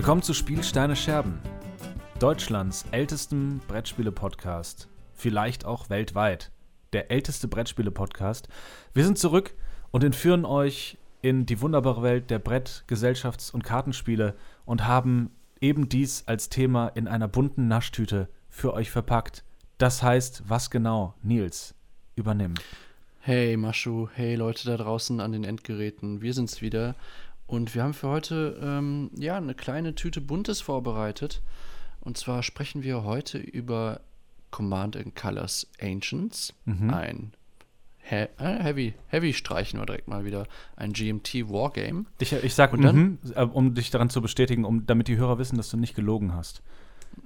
Willkommen zu Spielsteine Scherben, Deutschlands ältestem Brettspiele-Podcast, vielleicht auch weltweit. Der älteste Brettspiele-Podcast. Wir sind zurück und entführen euch in die wunderbare Welt der Brett-, Gesellschafts- und Kartenspiele und haben eben dies als Thema in einer bunten Naschtüte für euch verpackt. Das heißt, was genau, Nils, übernimmt. Hey Maschu, hey Leute da draußen an den Endgeräten, wir sind's wieder und wir haben für heute ähm, ja eine kleine Tüte Buntes vorbereitet. Und zwar sprechen wir heute über Command and Colors Ancients, Mhm. ein He äh, Heavy, Heavy streichen wir direkt mal wieder, ein GMT Wargame. Ich, ich sag, Und dann- äh, um dich daran zu bestätigen, um, damit die Hörer wissen, dass du nicht gelogen hast.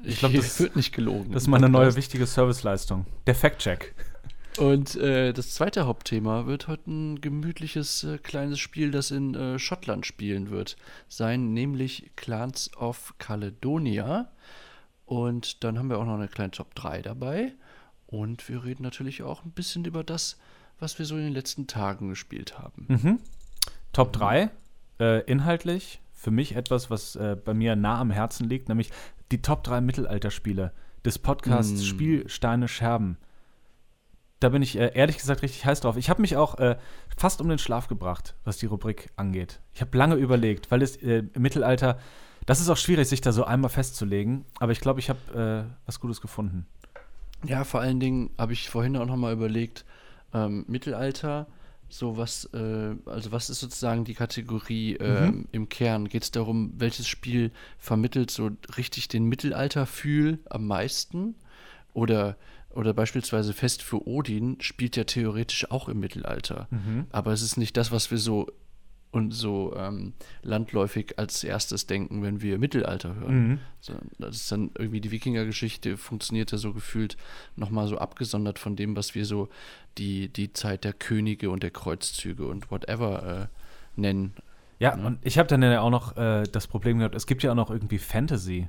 Ich glaub, Hier das- wird nicht gelogen. Das ist mal eine neue wichtige Serviceleistung. Der Fact-Check. Und äh, das zweite Hauptthema wird heute ein gemütliches äh, kleines Spiel, das in äh, Schottland spielen wird, sein, nämlich Clans of Caledonia. Und dann haben wir auch noch eine kleine Top 3 dabei. Und wir reden natürlich auch ein bisschen über das, was wir so in den letzten Tagen gespielt haben. Mhm. Top 3, äh, inhaltlich, für mich etwas, was äh, bei mir nah am Herzen liegt, nämlich die Top 3 Mittelalterspiele des Podcasts Mm. Spiel, Steine, Scherben. Da bin ich äh, ehrlich gesagt richtig heiß drauf. Ich habe mich auch äh, fast um den Schlaf gebracht, was die Rubrik angeht. Ich habe lange überlegt, weil es äh, im Mittelalter, das ist auch schwierig, sich da so einmal festzulegen, aber ich glaube, ich habe äh, was Gutes gefunden. Ja, vor allen Dingen habe ich vorhin auch noch mal überlegt, ähm, Mittelalter, so was, äh, also was ist sozusagen die Kategorie ähm, im Kern? Geht es darum, welches Spiel vermittelt so richtig den Mittelalterfühl am meisten? Oder, oder beispielsweise Fest für Odin spielt ja theoretisch auch im Mittelalter. Aber es ist nicht das, was wir so und so ähm, landläufig als erstes denken, wenn wir Mittelalter hören. Mhm. So, das ist dann irgendwie die Wikingergeschichte funktioniert ja so gefühlt nochmal so abgesondert von dem, was wir so die, die Zeit der Könige und der Kreuzzüge und whatever äh, nennen. Ja, Ne? und ich habe dann ja auch noch äh, das Problem gehabt, es gibt ja auch noch irgendwie Fantasy.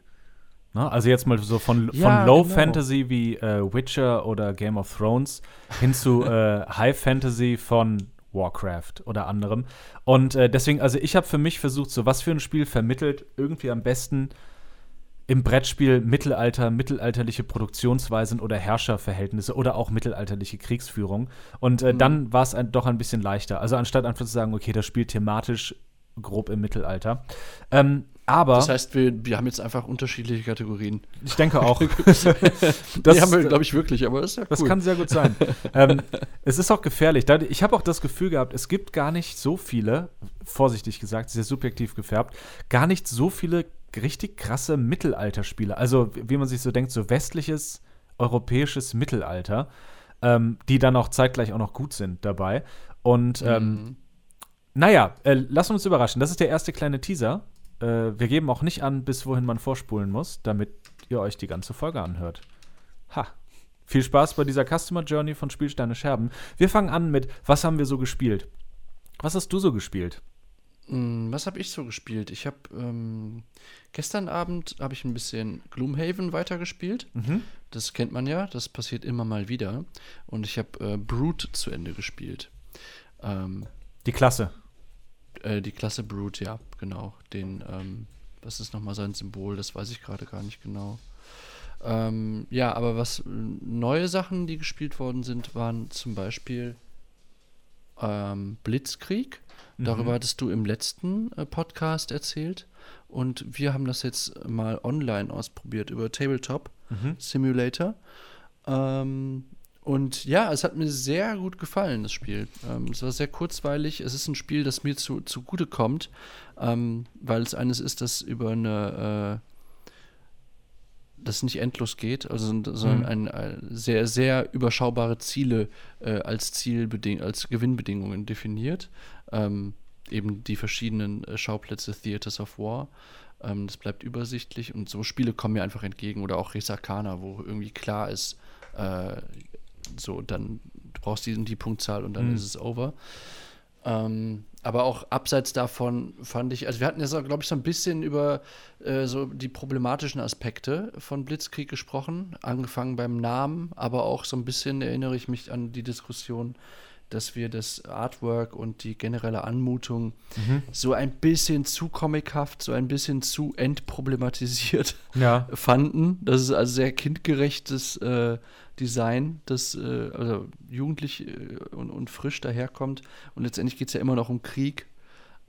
Ne? Also jetzt mal so von, Ja, von Low genau. Fantasy wie äh, Witcher oder Game of Thrones hin zu äh, High Fantasy von Warcraft oder anderem. Und äh, deswegen, also ich habe für mich versucht, so was für ein Spiel vermittelt irgendwie am besten im Brettspiel Mittelalter, mittelalterliche Produktionsweisen oder Herrscherverhältnisse oder auch mittelalterliche Kriegsführung. Und äh, Mhm. dann war es ein, doch ein bisschen leichter. Also anstatt einfach zu sagen, okay, das spielt thematisch grob im Mittelalter. Ähm, aber Das heißt, wir, wir haben jetzt einfach unterschiedliche Kategorien. ich denke auch, Das die haben wir, glaube ich, wirklich, aber das ist ja cool. das kann sehr gut sein. ähm, es ist auch gefährlich. Ich habe auch das Gefühl gehabt, es gibt gar nicht so viele, vorsichtig gesagt, sehr subjektiv gefärbt, gar nicht so viele richtig krasse Mittelalterspiele. Also, wie man sich so denkt, so westliches, europäisches Mittelalter, ähm, die dann auch zeitgleich auch noch gut sind dabei. Und ähm, Mhm. naja, äh, lass uns überraschen. Das ist der erste kleine Teaser. Äh, wir geben auch nicht an, bis wohin man vorspulen muss, damit ihr euch die ganze Folge anhört. Ha. Viel Spaß bei dieser Customer Journey von Spielsteine Scherben. Wir fangen an mit, was haben wir so gespielt? Was hast du so gespielt? Mm, Was habe ich so gespielt? Ich habe ähm, gestern Abend habe ich ein bisschen Gloomhaven weitergespielt. Mhm. Das kennt man ja, das passiert immer mal wieder. Und ich habe äh, Brute zu Ende gespielt. Ähm, Die Klasse. Äh, die Klasse Brute, ja, genau. Den, ähm, was ist nochmal sein Symbol? Das weiß ich gerade gar nicht genau. Ähm, ja, aber was neue Sachen, die gespielt worden sind, waren zum Beispiel ähm, Blitzkrieg. Darüber hattest du im letzten äh, Podcast erzählt. Und wir haben das jetzt mal online ausprobiert über Tabletop Mhm. Simulator. Ähm, und ja, es hat mir sehr gut gefallen, das Spiel. Ähm, es war sehr kurzweilig. Es ist ein Spiel, das mir zu, zugute kommt, ähm, weil es eines ist, das über eine äh, das nicht endlos geht, also sondern Mhm. ein, ein sehr, sehr überschaubare Ziele äh, als Zielbeding als Gewinnbedingungen definiert. Ähm, eben die verschiedenen äh, Schauplätze Theaters of War. Ähm, das bleibt übersichtlich und so Spiele kommen mir einfach entgegen. Oder auch Resakana, wo irgendwie klar ist, äh, so, dann du brauchst die und die Punktzahl und dann Mhm. ist es over. Ähm, aber auch abseits davon fand ich, also wir hatten jetzt, glaube ich, so ein bisschen über äh, so die problematischen Aspekte von Blitzkrieg gesprochen, angefangen beim Namen, aber auch so ein bisschen erinnere ich mich an die Diskussion, dass wir das Artwork und die generelle Anmutung mhm. so ein bisschen zu comichaft, so ein bisschen zu entproblematisiert ja. fanden. Das ist also sehr kindgerechtes äh, Design, das äh, also jugendlich äh, und, und, frisch daherkommt. Und letztendlich geht es ja immer noch um Krieg.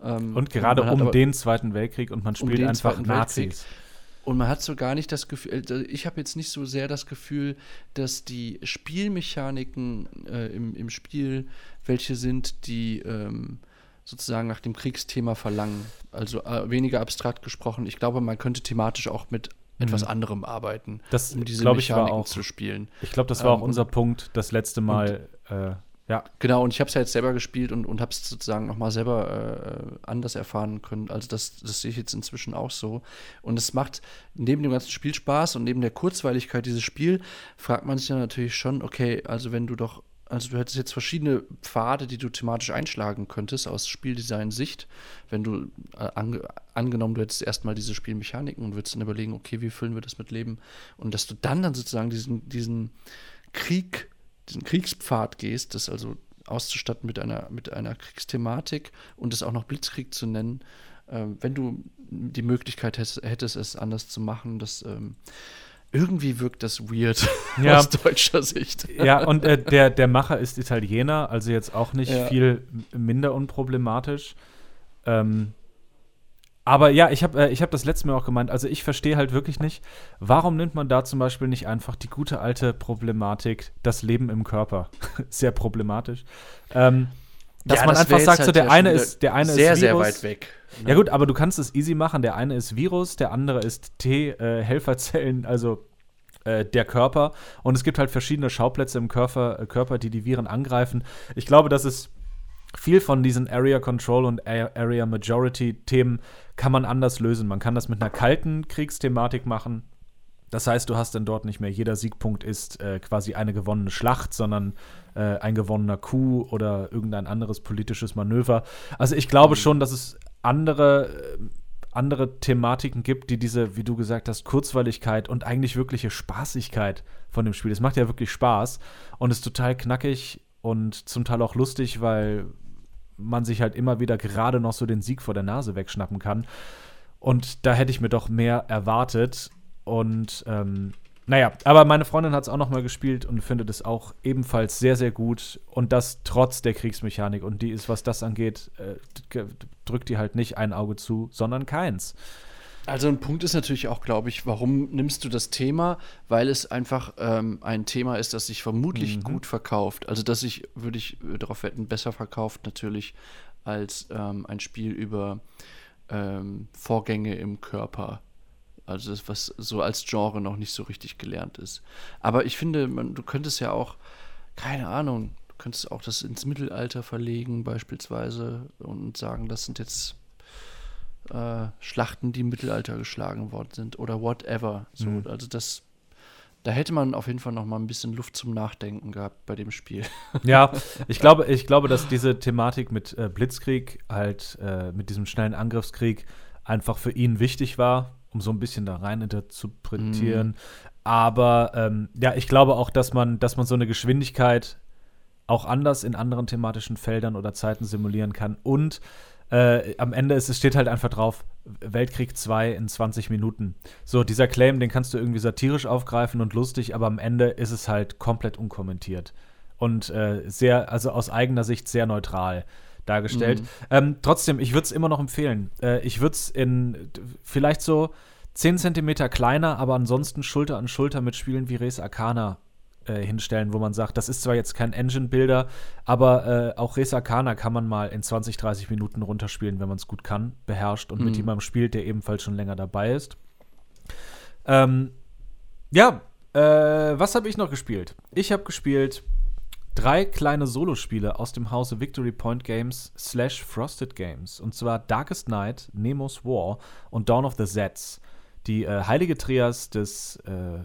Ähm, und gerade und um den Zweiten Weltkrieg und man spielt um einfach Nazis. Weltkrieg. Und man hat so gar nicht das Gefühl, also ich habe jetzt nicht so sehr das Gefühl, dass die Spielmechaniken äh, im, im Spiel welche sind, die ähm, sozusagen nach dem Kriegsthema verlangen. Also äh, weniger abstrakt gesprochen. Ich glaube, man könnte thematisch auch mit etwas mhm. anderem arbeiten, das, um diese Mechaniken auch, zu spielen. Ich glaube, das war ähm, auch unser Punkt das letzte Mal. Äh, ja. Genau, und ich habe es ja jetzt selber gespielt und, und habe es sozusagen nochmal selber äh, anders erfahren können. Also das, das sehe ich jetzt inzwischen auch so. Und es macht neben dem ganzen Spiel Spaß und neben der Kurzweiligkeit dieses Spiel, fragt man sich ja natürlich schon, okay, also wenn du doch, also du hättest jetzt verschiedene Pfade, die du thematisch einschlagen könntest aus Spieldesign-Sicht, wenn du äh, ange, angenommen, du hättest erstmal diese Spielmechaniken und würdest dann überlegen, okay, wie füllen wir das mit Leben? Und dass du dann dann sozusagen diesen, diesen Krieg diesen Kriegspfad gehst, das also auszustatten mit einer, mit einer Kriegsthematik und es auch noch Blitzkrieg zu nennen, ähm, wenn du die Möglichkeit hättest, hättest, es anders zu machen, das ähm, irgendwie wirkt das weird ja. aus deutscher Sicht. Ja, und äh, der, der Macher ist Italiener, also jetzt auch nicht ja. viel minder unproblematisch. Ähm, aber ja, ich habe äh, hab das letzte Mal auch gemeint, also ich verstehe halt wirklich nicht, warum nimmt man da zum Beispiel nicht einfach die gute alte Problematik, das Leben im Körper? sehr problematisch. Ähm, dass ja, man das einfach sagt, halt so der eine ist, der eine sehr, ist Virus. sehr weit weg. Ne? Ja gut, aber du kannst es easy machen. Der eine ist Virus, der andere ist T-Helferzellen, äh, also äh, der Körper. Und es gibt halt verschiedene Schauplätze im Körper, äh, Körper, die die Viren angreifen. Ich glaube, das ist viel von diesen Area Control und Area Majority Themen kann man anders lösen. Man kann das mit einer kalten Kriegsthematik machen. Das heißt, du hast dann dort nicht mehr jeder Siegpunkt ist äh, quasi eine gewonnene Schlacht, sondern äh, ein gewonnener Coup oder irgendein anderes politisches Manöver. Also ich glaube mhm. schon, dass es andere, äh, andere Thematiken gibt, die diese, wie du gesagt hast, Kurzweiligkeit und eigentlich wirkliche Spaßigkeit von dem Spiel. Es macht ja wirklich Spaß und ist total knackig und zum Teil auch lustig, weil man sich halt immer wieder gerade noch so den Sieg vor der Nase wegschnappen kann. Und da hätte ich mir doch mehr erwartet. Und ähm, naja, aber meine Freundin hat es auch noch mal gespielt und findet es auch ebenfalls sehr, sehr gut. Und das trotz der Kriegsmechanik. Und die ist, was das angeht, äh, drückt die halt nicht ein Auge zu, sondern keins. Also ein Punkt ist natürlich auch, glaube ich, warum nimmst du das Thema? Weil es einfach ähm, ein Thema ist, das sich vermutlich mhm. gut verkauft. Also das sich, würde ich darauf wetten, besser verkauft natürlich als ähm, ein Spiel über ähm, Vorgänge im Körper. Also das, was so als Genre noch nicht so richtig gelernt ist. Aber ich finde, man, du könntest ja auch, keine Ahnung, du könntest auch das ins Mittelalter verlegen beispielsweise und sagen, das sind jetzt äh, Schlachten, die im Mittelalter geschlagen worden sind oder whatever. So, mhm. Also das, da hätte man auf jeden Fall noch mal ein bisschen Luft zum Nachdenken gehabt bei dem Spiel. Ja, ich glaube, ich glaube, dass diese Thematik mit äh, Blitzkrieg halt äh, mit diesem schnellen Angriffskrieg einfach für ihn wichtig war, um so ein bisschen da rein interpretieren. Mhm. Aber ähm, ja, ich glaube auch, dass man, dass man so eine Geschwindigkeit auch anders in anderen thematischen Feldern oder Zeiten simulieren kann und äh, am Ende ist, es steht halt einfach drauf, Weltkrieg 2 in 20 Minuten. So, dieser Claim, den kannst du irgendwie satirisch aufgreifen und lustig, aber am Ende ist es halt komplett unkommentiert. Und äh, sehr, also aus eigener Sicht sehr neutral dargestellt. Mhm. Ähm, trotzdem, ich würde es immer noch empfehlen. Äh, ich würde es in vielleicht so 10 Zentimeter kleiner, aber ansonsten Schulter an Schulter mit Spielen wie Res Arcana äh, hinstellen, wo man sagt, das ist zwar jetzt kein Engine-Builder, aber äh, auch Res Arcana kann man mal in 20, 30 Minuten runterspielen, wenn man es gut kann, beherrscht und mhm. mit jemandem spielt, der ebenfalls schon länger dabei ist. Ähm, ja, äh, was habe ich noch gespielt? Ich habe gespielt drei kleine Solospiele aus dem Hause Victory Point Games slash Frosted Games. Und zwar Darkest Night, Nemo's War und Dawn of the Zets. Die äh, heilige Trias des äh,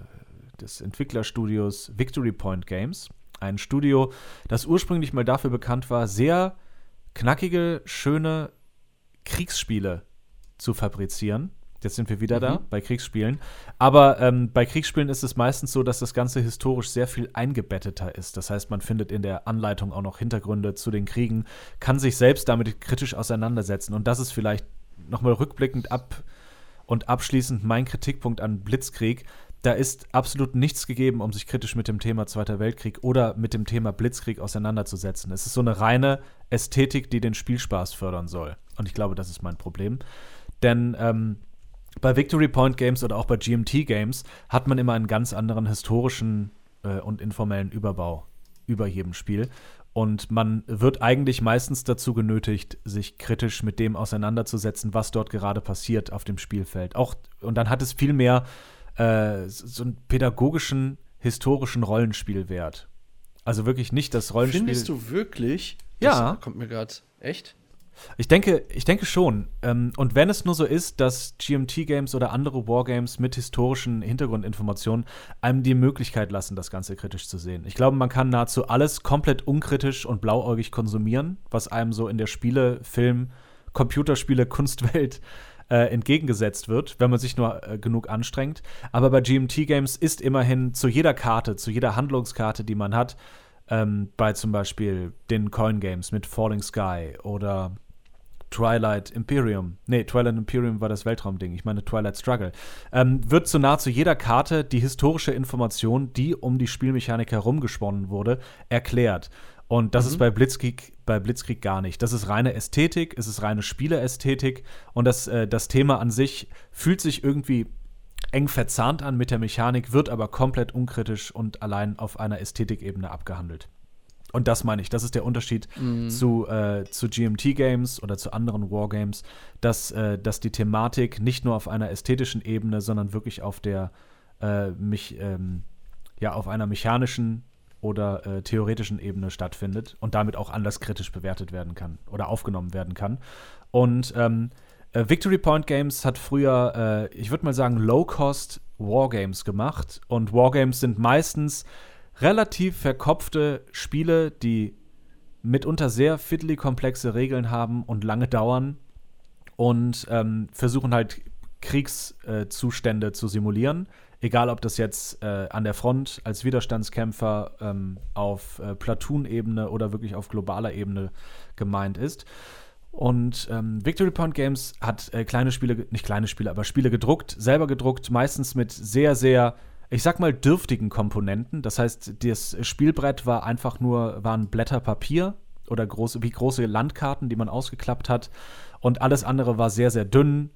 des Entwicklerstudios Victory Point Games. Ein Studio, das ursprünglich mal dafür bekannt war, sehr knackige, schöne Kriegsspiele zu fabrizieren. Jetzt sind wir wieder Mhm. da bei Kriegsspielen. Aber ähm, bei Kriegsspielen ist es meistens so, dass das Ganze historisch sehr viel eingebetteter ist. Das heißt, man findet in der Anleitung auch noch Hintergründe zu den Kriegen, kann sich selbst damit kritisch auseinandersetzen. Und das ist vielleicht nochmal rückblickend ab und abschließend mein Kritikpunkt an Blitzkrieg. Da ist absolut nichts gegeben, um sich kritisch mit dem Thema Zweiter Weltkrieg oder mit dem Thema Blitzkrieg auseinanderzusetzen. Es ist so eine reine Ästhetik, die den Spielspaß fördern soll. Und ich glaube, das ist mein Problem. Denn ähm, bei Victory Point Games oder auch bei GMT Games hat man immer einen ganz anderen historischen äh, und informellen Überbau über jedem Spiel. Und man wird eigentlich meistens dazu genötigt, sich kritisch mit dem auseinanderzusetzen, was dort gerade passiert auf dem Spielfeld. Auch, und dann hat es viel mehr äh, so einen pädagogischen, historischen Rollenspielwert. Also wirklich nicht das Rollenspiel. Findest du wirklich? Ja. Das kommt mir gerade. Echt? Ich denke, ich denke schon. Ähm, und wenn es nur so ist, dass GMT-Games oder andere Wargames mit historischen Hintergrundinformationen einem die Möglichkeit lassen, das Ganze kritisch zu sehen. Ich glaube, man kann nahezu alles komplett unkritisch und blauäugig konsumieren, was einem so in der Spiele-, Film-, Computerspiele-, Kunstwelt äh, entgegengesetzt wird, wenn man sich nur äh, genug anstrengt. Aber bei GMT-Games ist immerhin zu jeder Karte, zu jeder Handlungskarte, die man hat, ähm, bei zum Beispiel den Coin Games mit Falling Sky oder Twilight Imperium, nee, Twilight Imperium war das Weltraumding, ich meine Twilight Struggle, ähm, wird zu nahezu jeder Karte die historische Information, die um die Spielmechanik herumgesponnen wurde, erklärt. Und das ist bei Blitzkrieg, bei Blitzkrieg gar nicht. Das ist reine Ästhetik, es ist reine Spieleästhetik und das, äh, das Thema an sich fühlt sich irgendwie eng verzahnt an mit der Mechanik, wird aber komplett unkritisch und allein auf einer Ästhetikebene abgehandelt. Und das meine ich, das ist der Unterschied zu, äh, zu GMT-Games oder zu anderen Wargames, dass, äh, dass die Thematik nicht nur auf einer ästhetischen Ebene, sondern wirklich auf der äh, mich, ähm, ja, auf einer mechanischen oder äh, theoretischen Ebene stattfindet und damit auch anders kritisch bewertet werden kann oder aufgenommen werden kann. Und ähm, äh, Victory Point Games hat früher, äh, ich würde mal sagen, Low-Cost Wargames gemacht. Und Wargames sind meistens relativ verkopfte Spiele, die mitunter sehr fiddly komplexe Regeln haben und lange dauern und ähm, versuchen halt Kriegszustände zu simulieren. Egal, ob das jetzt äh, an der Front als Widerstandskämpfer ähm, auf äh, Platoon-Ebene oder wirklich auf globaler Ebene gemeint ist. Und ähm, Victory Point Games hat äh, kleine Spiele, nicht kleine Spiele, aber Spiele gedruckt, selber gedruckt, meistens mit sehr, sehr, ich sag mal, dürftigen Komponenten. Das heißt, das Spielbrett war einfach nur, waren Blätter Papier oder große, wie große Landkarten, die man ausgeklappt hat. Und alles andere war sehr, sehr dünn.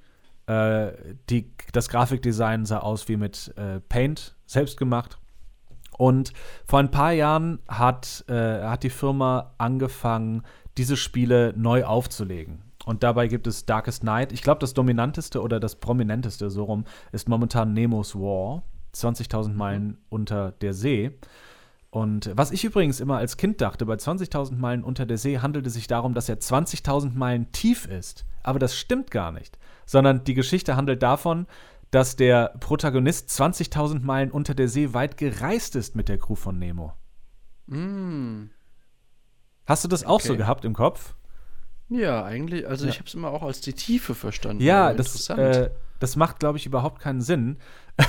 Äh, die, das Grafikdesign sah aus wie mit äh, Paint, selbst gemacht. Und vor ein paar Jahren hat, äh, hat die Firma angefangen, diese Spiele neu aufzulegen. Und dabei gibt es Darkest Night. Ich glaube, das dominanteste oder das prominenteste, so rum, ist momentan Nemos War. 20.000 Meilen unter der See. Und was ich übrigens immer als Kind dachte, bei 20.000 Meilen unter der See handelt es sich darum, dass er 20.000 Meilen tief ist. Aber das stimmt gar nicht. Sondern die Geschichte handelt davon, dass der Protagonist 20.000 Meilen unter der See weit gereist ist mit der Crew von Nemo. Mm. Hast du das auch so Okay. gehabt im Kopf? Ja, eigentlich, also Ja. ich habe es immer auch als die Tiefe verstanden. Ja, das, äh, das macht, glaube ich, überhaupt keinen Sinn.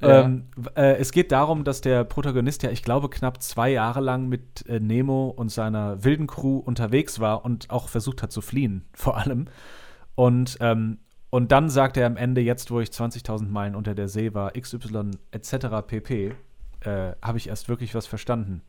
Ja. ähm, äh, es geht darum, dass der Protagonist ja, ich glaube, knapp zwei Jahre lang mit äh, Nemo und seiner wilden Crew unterwegs war und auch versucht hat zu fliehen, vor allem. Und, ähm, und dann sagt er am Ende, jetzt wo ich 20.000 Meilen unter der See war, XY etc. pp, äh, habe ich erst wirklich was verstanden.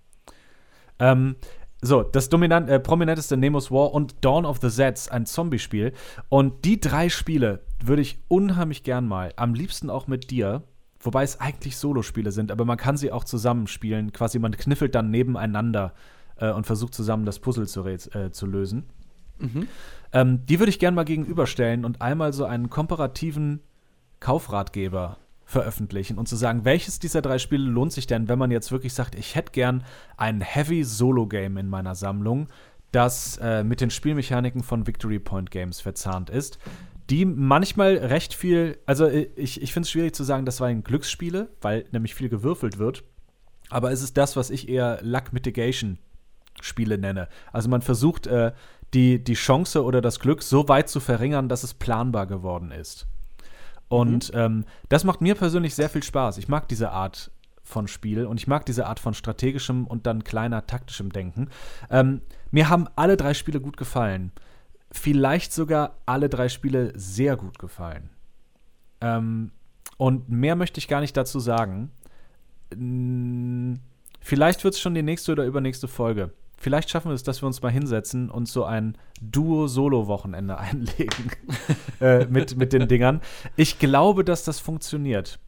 Ähm, so, das dominant, äh, prominenteste Nemo's War und Dawn of the Zeds, ein Zombie-Spiel. Und die drei Spiele würde ich unheimlich gern mal, am liebsten auch mit dir, wobei es eigentlich Solospiele sind, aber man kann sie auch zusammenspielen. Quasi, man kniffelt dann nebeneinander äh, und versucht zusammen das Puzzle zu, äh, zu lösen. Mhm. Ähm, die würde ich gern mal gegenüberstellen und einmal so einen komparativen Kaufratgeber veröffentlichen und zu sagen, welches dieser drei Spiele lohnt sich denn, wenn man jetzt wirklich sagt, ich hätte gern ein Heavy Solo-Game in meiner Sammlung, das äh, mit den Spielmechaniken von Victory Point Games verzahnt ist, die manchmal recht viel, also äh, ich, ich finde es schwierig zu sagen, das waren Glücksspiele, weil nämlich viel gewürfelt wird, aber es ist das, was ich eher Luck Mitigation Spiele nenne. Also man versucht, äh, die, die Chance oder das Glück so weit zu verringern, dass es planbar geworden ist. Und mhm. ähm, das macht mir persönlich sehr viel Spaß. Ich mag diese Art von Spiel und ich mag diese Art von strategischem und dann kleiner taktischem Denken. Ähm, mir haben alle drei Spiele gut gefallen. Vielleicht sogar alle drei Spiele sehr gut gefallen. Ähm, und mehr möchte ich gar nicht dazu sagen. Vielleicht wird es schon die nächste oder übernächste Folge. Vielleicht schaffen wir es, dass wir uns mal hinsetzen und so ein Duo-Solo-Wochenende einlegen äh, mit, mit den Dingern. Ich glaube, dass das funktioniert.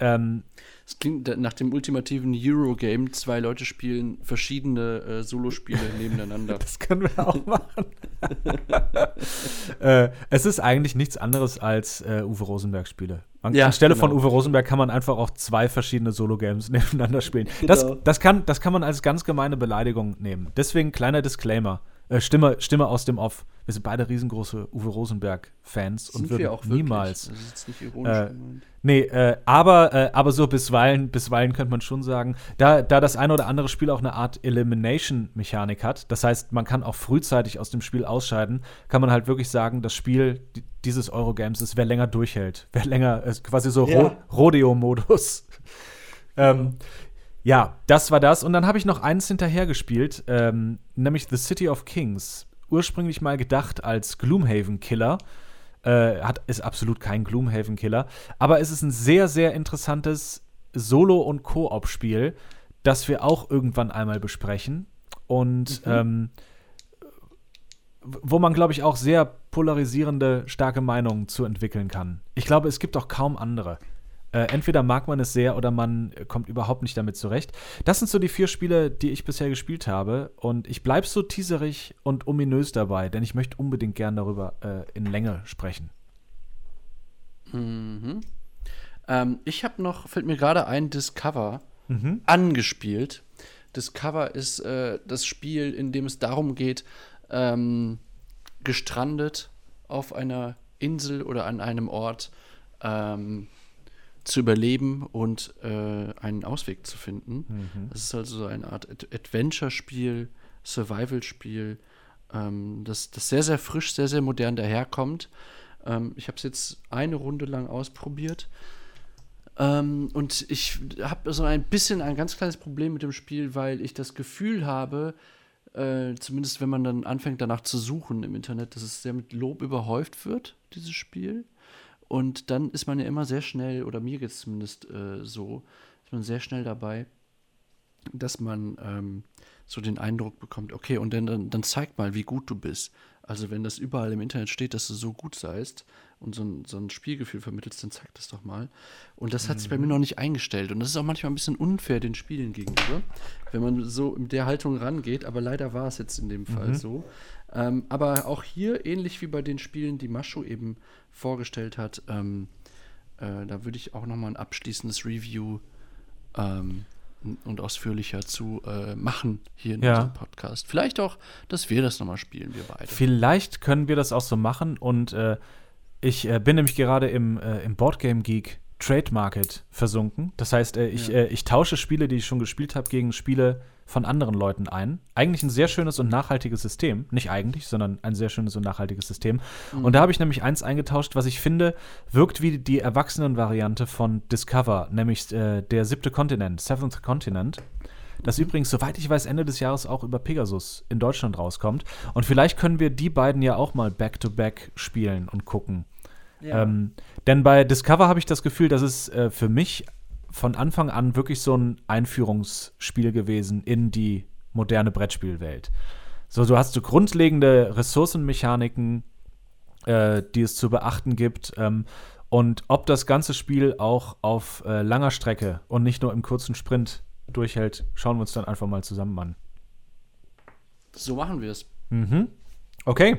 Ähm, es klingt nach dem ultimativen Eurogame. Zwei Leute spielen verschiedene äh, Solospiele nebeneinander. Das können wir auch machen. äh, es ist eigentlich nichts anderes als äh, Uwe Rosenberg-Spiele. Ja, anstelle genau. von Uwe Rosenberg kann man einfach auch zwei verschiedene Solo-Games nebeneinander spielen. Genau. Das, das, kann, das kann man als ganz gemeine Beleidigung nehmen. Deswegen kleiner Disclaimer. Äh, Stimme, Stimme aus dem Off. Wir sind beide riesengroße Uwe Rosenberg-Fans und würden auch niemals. Das ist jetzt nicht ironisch äh, nee, äh, aber, äh, aber so bisweilen, bisweilen könnte man schon sagen, da, da das eine oder andere Spiel auch eine Art Elimination-Mechanik hat, das heißt, man kann auch frühzeitig aus dem Spiel ausscheiden, kann man halt wirklich sagen, das Spiel dieses Eurogames ist, wer länger durchhält, wer länger, quasi so ja. Ro Rodeo-Modus. ähm, ja, das war das. Und dann habe ich noch eins hinterhergespielt, ähm, nämlich The City of Kings. Ursprünglich mal gedacht als Gloomhaven-Killer. Äh, hat, ist absolut kein Gloomhaven-Killer. Aber es ist ein sehr, sehr interessantes Solo- und Koop-Spiel, das wir auch irgendwann einmal besprechen. Und mhm. ähm, wo man, glaube ich, auch sehr polarisierende, starke Meinungen zu entwickeln kann. Ich glaube, es gibt auch kaum andere. Äh, entweder mag man es sehr oder man kommt überhaupt nicht damit zurecht. Das sind so die vier Spiele, die ich bisher gespielt habe. Und ich bleibe so teaserig und ominös dabei, denn ich möchte unbedingt gern darüber äh, in Länge sprechen. Mhm. Ähm, ich habe noch, fällt mir gerade ein, Discover mhm. angespielt. Discover ist äh, das Spiel, in dem es darum geht, ähm, gestrandet auf einer Insel oder an einem Ort ähm, zu überleben und äh, einen Ausweg zu finden. Mhm. Das ist also so eine Art Ad Adventure-Spiel, Survival-Spiel, ähm, das, das sehr, sehr frisch, sehr, sehr modern daherkommt. Ähm, ich habe es jetzt eine Runde lang ausprobiert. Ähm, und ich habe so ein bisschen ein ganz kleines Problem mit dem Spiel, weil ich das Gefühl habe, äh, zumindest wenn man dann anfängt danach zu suchen im Internet, dass es sehr mit Lob überhäuft wird, dieses Spiel. Und dann ist man ja immer sehr schnell, oder mir geht es zumindest äh, so, ist man sehr schnell dabei, dass man ähm, so den Eindruck bekommt, okay, und dann, dann, dann zeig mal, wie gut du bist. Also wenn das überall im Internet steht, dass du so gut seist und so ein, so ein Spielgefühl vermittelst, dann zeig das doch mal. Und das hat sich bei mir mhm. noch nicht eingestellt. Und das ist auch manchmal ein bisschen unfair den Spielen gegenüber, wenn man so in der Haltung rangeht. Aber leider war es jetzt in dem Fall mhm. so. Ähm, aber auch hier, ähnlich wie bei den Spielen, die Mascho eben vorgestellt hat, ähm, äh, da würde ich auch noch mal ein abschließendes Review ähm, und ausführlicher zu äh, machen hier in ja. unserem Podcast. Vielleicht auch, dass wir das noch mal spielen, wir beide. Vielleicht können wir das auch so machen und äh, ich äh, bin nämlich gerade im, äh, im Boardgame Geek Trade Market versunken. Das heißt, äh, ich, ja. ich tausche Spiele, die ich schon gespielt habe, gegen Spiele, von anderen Leuten ein. Eigentlich ein sehr schönes und nachhaltiges System. Nicht eigentlich, sondern ein sehr schönes und nachhaltiges System. Mhm. Und da habe ich nämlich eins eingetauscht, was ich finde, wirkt wie die Erwachsenenvariante von Discover, nämlich äh, der siebte Kontinent, Seventh Continent. Das übrigens, soweit ich weiß, Ende des Jahres auch über Pegasus in Deutschland rauskommt. Und vielleicht können wir die beiden ja auch mal back-to-back -back spielen und gucken. Ja. Ähm, denn bei Discover habe ich das Gefühl, dass es äh, für mich von Anfang an wirklich so ein Einführungsspiel gewesen in die moderne Brettspielwelt. So, du hast so grundlegende Ressourcenmechaniken, äh, die es zu beachten gibt. Ähm, und ob das ganze Spiel auch auf äh, langer Strecke und nicht nur im kurzen Sprint durchhält, schauen wir uns dann einfach mal zusammen an. So machen wir es. Mhm. Okay.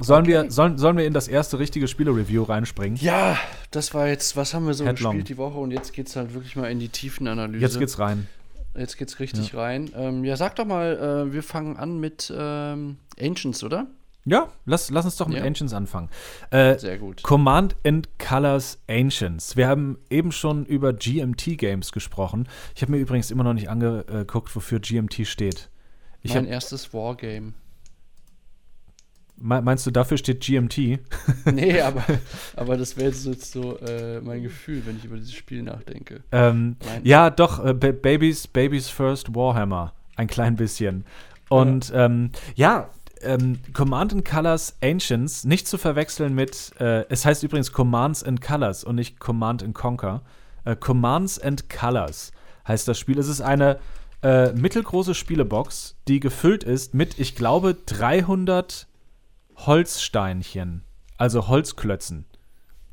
Sollen, okay. wir, sollen, sollen wir in das erste richtige Spiele-Review reinspringen? Ja, das war jetzt, was haben wir so Headlong. gespielt die Woche und jetzt geht's halt wirklich mal in die Tiefenanalyse. Jetzt geht's rein. Jetzt geht's richtig ja. rein. Ähm, ja, sag doch mal, äh, wir fangen an mit ähm, Ancients, oder? Ja, lass, lass uns doch mit ja. Ancients anfangen. Äh, Sehr gut. Command and Colors Ancients. Wir haben eben schon über GMT Games gesprochen. Ich habe mir übrigens immer noch nicht angeguckt, wofür GMT steht. Ich mein erstes Wargame. Meinst du, dafür steht GMT? nee, aber, aber das wäre jetzt so äh, mein Gefühl, wenn ich über dieses Spiel nachdenke. Ähm, ja, doch, äh, Babies, Babies First Warhammer. Ein klein bisschen. Und ja, ähm, ja ähm, Command and Colors Ancients, nicht zu verwechseln mit, äh, es heißt übrigens Commands and Colors und nicht Command and Conquer. Äh, Commands and Colors heißt das Spiel. Es ist eine äh, mittelgroße Spielebox, die gefüllt ist mit, ich glaube, 300 Holzsteinchen, also Holzklötzen.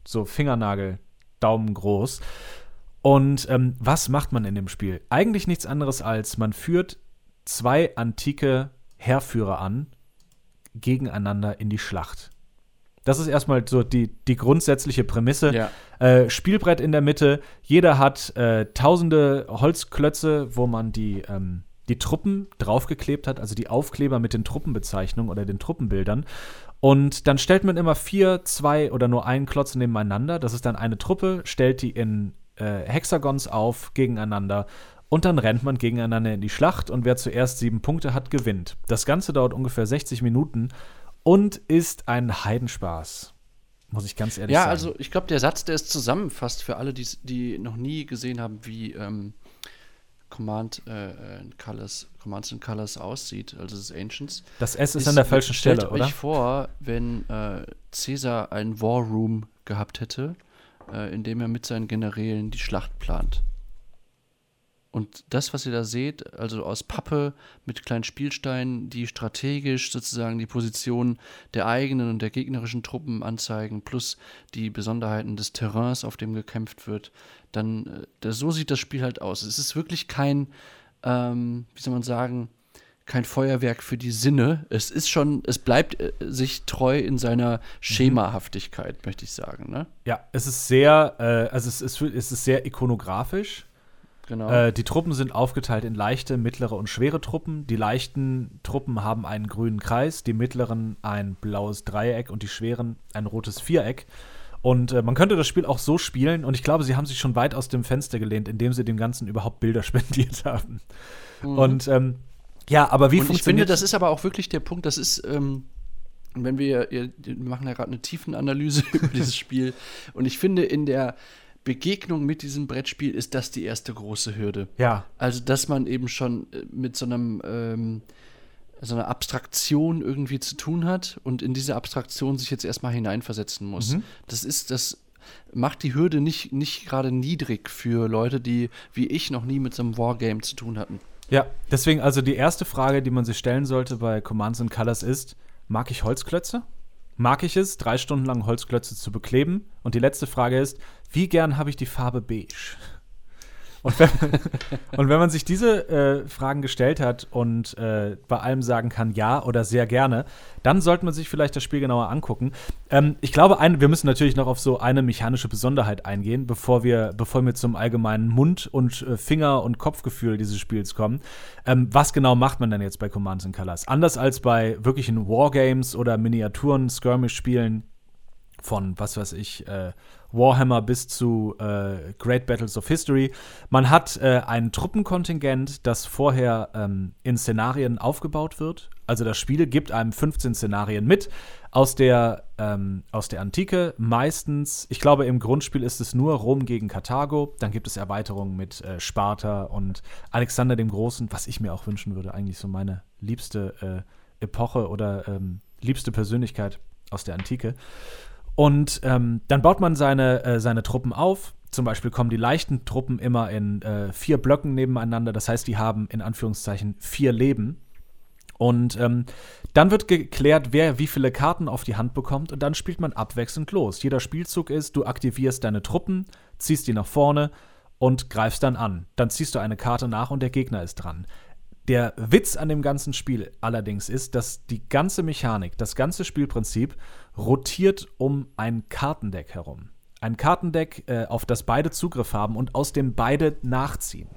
So Fingernagel, Daumen groß. Und ähm, was macht man in dem Spiel? Eigentlich nichts anderes als, man führt zwei antike Heerführer an, gegeneinander in die Schlacht. Das ist erstmal so die, die grundsätzliche Prämisse. Ja. Äh, Spielbrett in der Mitte, jeder hat äh, tausende Holzklötze, wo man die, ähm, die Truppen draufgeklebt hat, also die Aufkleber mit den Truppenbezeichnungen oder den Truppenbildern. Und dann stellt man immer vier, zwei oder nur einen Klotz nebeneinander. Das ist dann eine Truppe, stellt die in äh, Hexagons auf gegeneinander und dann rennt man gegeneinander in die Schlacht und wer zuerst sieben Punkte hat, gewinnt. Das Ganze dauert ungefähr 60 Minuten und ist ein Heidenspaß. Muss ich ganz ehrlich ja, sagen. Ja, also ich glaube, der Satz, der ist zusammenfasst für alle, die noch nie gesehen haben, wie ähm, Command äh, äh, Colors, Commands and Colors aussieht, also das Ancients. Das S ist, ist an der falschen Stelle, oder? Stellt euch vor, wenn äh, Caesar ein War Room gehabt hätte, äh, in dem er mit seinen Generälen die Schlacht plant. Und das, was ihr da seht, also aus Pappe mit kleinen Spielsteinen, die strategisch sozusagen die Position der eigenen und der gegnerischen Truppen anzeigen, plus die Besonderheiten des Terrains, auf dem gekämpft wird, dann äh, das, so sieht das Spiel halt aus. Es ist wirklich kein, ähm, wie soll man sagen, kein Feuerwerk für die Sinne. Es ist schon, es bleibt äh, sich treu in seiner mhm. Schemahaftigkeit, mhm. möchte ich sagen. Ne? Ja, es ist sehr, äh, also es ist, es ist sehr ikonografisch. Genau. Äh, die Truppen sind aufgeteilt in leichte, mittlere und schwere Truppen. Die leichten Truppen haben einen grünen Kreis, die mittleren ein blaues Dreieck und die schweren ein rotes Viereck. Und äh, man könnte das Spiel auch so spielen, und ich glaube, sie haben sich schon weit aus dem Fenster gelehnt, indem sie dem Ganzen überhaupt Bilder spendiert haben. Mhm. Und ähm, ja, aber wie und funktioniert Ich finde, das ist aber auch wirklich der Punkt, das ist. Ähm wenn wir, wir machen ja gerade eine Tiefenanalyse über dieses Spiel und ich finde in der Begegnung mit diesem Brettspiel ist das die erste große Hürde. Ja. Also, dass man eben schon äh, mit so einem ähm, so einer Abstraktion irgendwie zu tun hat und in diese Abstraktion sich jetzt erstmal hineinversetzen muss. Mhm. Das ist, das macht die Hürde nicht, nicht gerade niedrig für Leute, die wie ich noch nie mit so einem Wargame zu tun hatten. Ja, deswegen also die erste Frage, die man sich stellen sollte bei Commands and Colors ist, mag ich Holzklötze? Mag ich es, drei Stunden lang Holzklötze zu bekleben? Und die letzte Frage ist, wie gern habe ich die Farbe beige? Und wenn, und wenn man sich diese äh, Fragen gestellt hat und äh, bei allem sagen kann, ja oder sehr gerne, dann sollte man sich vielleicht das Spiel genauer angucken. Ähm, ich glaube, ein, wir müssen natürlich noch auf so eine mechanische Besonderheit eingehen, bevor wir, bevor wir zum allgemeinen Mund- und äh, Finger- und Kopfgefühl dieses Spiels kommen. Ähm, was genau macht man denn jetzt bei Commands and Colors? Anders als bei wirklichen Wargames oder Miniaturen, Skirmish-Spielen von, was weiß ich, äh, Warhammer bis zu äh, Great Battles of History. Man hat äh, ein Truppenkontingent, das vorher ähm, in Szenarien aufgebaut wird. Also das Spiel gibt einem 15 Szenarien mit aus der, ähm, aus der Antike. Meistens, ich glaube, im Grundspiel ist es nur Rom gegen Karthago. Dann gibt es Erweiterungen mit äh, Sparta und Alexander dem Großen, was ich mir auch wünschen würde. Eigentlich so meine liebste äh, Epoche oder ähm, liebste Persönlichkeit aus der Antike. Und ähm, dann baut man seine, äh, seine Truppen auf. Zum Beispiel kommen die leichten Truppen immer in äh, vier Blöcken nebeneinander. Das heißt, die haben in Anführungszeichen vier Leben. Und ähm, dann wird geklärt, wer wie viele Karten auf die Hand bekommt. Und dann spielt man abwechselnd los. Jeder Spielzug ist, du aktivierst deine Truppen, ziehst die nach vorne und greifst dann an. Dann ziehst du eine Karte nach und der Gegner ist dran. Der Witz an dem ganzen Spiel allerdings ist, dass die ganze Mechanik, das ganze Spielprinzip rotiert um ein Kartendeck herum. Ein Kartendeck, äh, auf das beide Zugriff haben und aus dem beide nachziehen.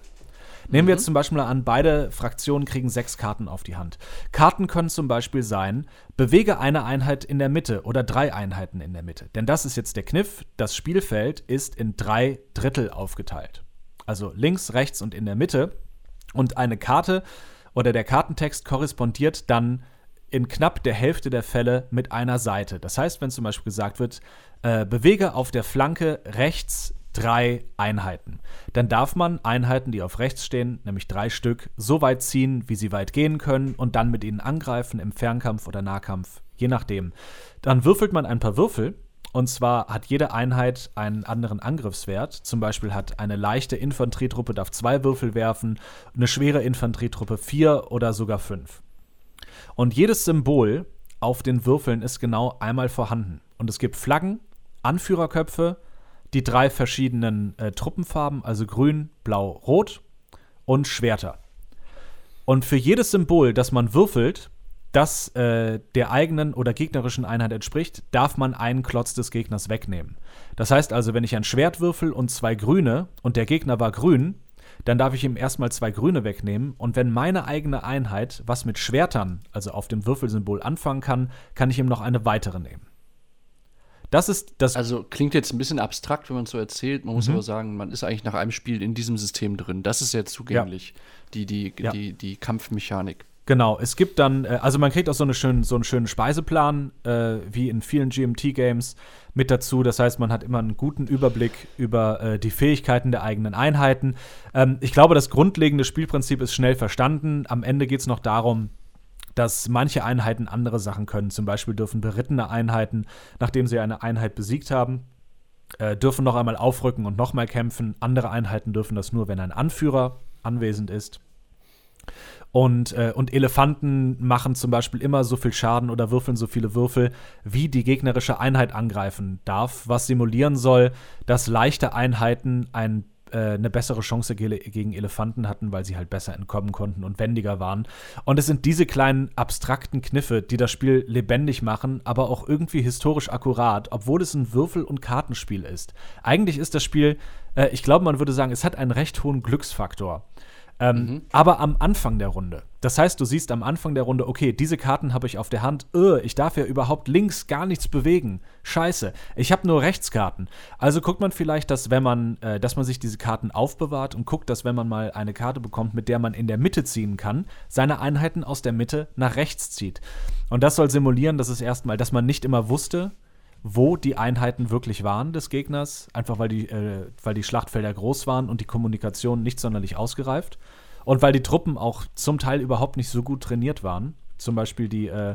Nehmen wir mhm. jetzt zum Beispiel an, beide Fraktionen kriegen sechs Karten auf die Hand. Karten können zum Beispiel sein, bewege eine Einheit in der Mitte oder drei Einheiten in der Mitte. Denn das ist jetzt der Kniff. Das Spielfeld ist in drei Drittel aufgeteilt. Also links, rechts und in der Mitte. Und eine Karte oder der Kartentext korrespondiert dann in knapp der Hälfte der Fälle mit einer Seite. Das heißt, wenn zum Beispiel gesagt wird, äh, bewege auf der Flanke rechts drei Einheiten. Dann darf man Einheiten, die auf rechts stehen, nämlich drei Stück, so weit ziehen, wie sie weit gehen können und dann mit ihnen angreifen im Fernkampf oder Nahkampf, je nachdem. Dann würfelt man ein paar Würfel und zwar hat jede Einheit einen anderen Angriffswert. Zum Beispiel hat eine leichte Infanterietruppe darf zwei Würfel werfen, eine schwere Infanterietruppe vier oder sogar fünf. Und jedes Symbol auf den Würfeln ist genau einmal vorhanden. Und es gibt Flaggen, Anführerköpfe, die drei verschiedenen äh, Truppenfarben, also grün, blau, rot und Schwerter. Und für jedes Symbol, das man würfelt, das äh, der eigenen oder gegnerischen Einheit entspricht, darf man einen Klotz des Gegners wegnehmen. Das heißt also, wenn ich ein Schwert würfel und zwei grüne und der Gegner war grün, dann darf ich ihm erstmal zwei grüne wegnehmen. Und wenn meine eigene Einheit was mit Schwertern, also auf dem Würfelsymbol, anfangen kann, kann ich ihm noch eine weitere nehmen. Das ist das. Also klingt jetzt ein bisschen abstrakt, wenn man es so erzählt. Man muss mhm. aber sagen, man ist eigentlich nach einem Spiel in diesem System drin. Das ist jetzt zugänglich, ja. die, die, ja. die, die Kampfmechanik. Genau, es gibt dann, äh, also man kriegt auch so, eine schönen, so einen schönen Speiseplan, äh, wie in vielen GMT-Games mit dazu. Das heißt, man hat immer einen guten Überblick über äh, die Fähigkeiten der eigenen Einheiten. Ähm, ich glaube, das grundlegende Spielprinzip ist schnell verstanden. Am Ende geht es noch darum, dass manche Einheiten andere Sachen können. Zum Beispiel dürfen berittene Einheiten, nachdem sie eine Einheit besiegt haben, äh, dürfen noch einmal aufrücken und nochmal kämpfen. Andere Einheiten dürfen das nur, wenn ein Anführer anwesend ist. Und, äh, und Elefanten machen zum Beispiel immer so viel Schaden oder würfeln so viele Würfel, wie die gegnerische Einheit angreifen darf, was simulieren soll, dass leichte Einheiten ein, äh, eine bessere Chance ge gegen Elefanten hatten, weil sie halt besser entkommen konnten und wendiger waren. Und es sind diese kleinen abstrakten Kniffe, die das Spiel lebendig machen, aber auch irgendwie historisch akkurat, obwohl es ein Würfel- und Kartenspiel ist. Eigentlich ist das Spiel, äh, ich glaube, man würde sagen, es hat einen recht hohen Glücksfaktor. Ähm, mhm. Aber am Anfang der Runde. Das heißt, du siehst am Anfang der Runde, okay, diese Karten habe ich auf der Hand. Öh, ich darf ja überhaupt links gar nichts bewegen. Scheiße, ich habe nur Rechtskarten. Also guckt man vielleicht, dass wenn man, äh, dass man sich diese Karten aufbewahrt und guckt, dass wenn man mal eine Karte bekommt, mit der man in der Mitte ziehen kann, seine Einheiten aus der Mitte nach rechts zieht. Und das soll simulieren, dass es erstmal, dass man nicht immer wusste, wo die Einheiten wirklich waren des Gegners, einfach weil die, äh, weil die Schlachtfelder groß waren und die Kommunikation nicht sonderlich ausgereift. Und weil die Truppen auch zum Teil überhaupt nicht so gut trainiert waren. Zum Beispiel die, äh,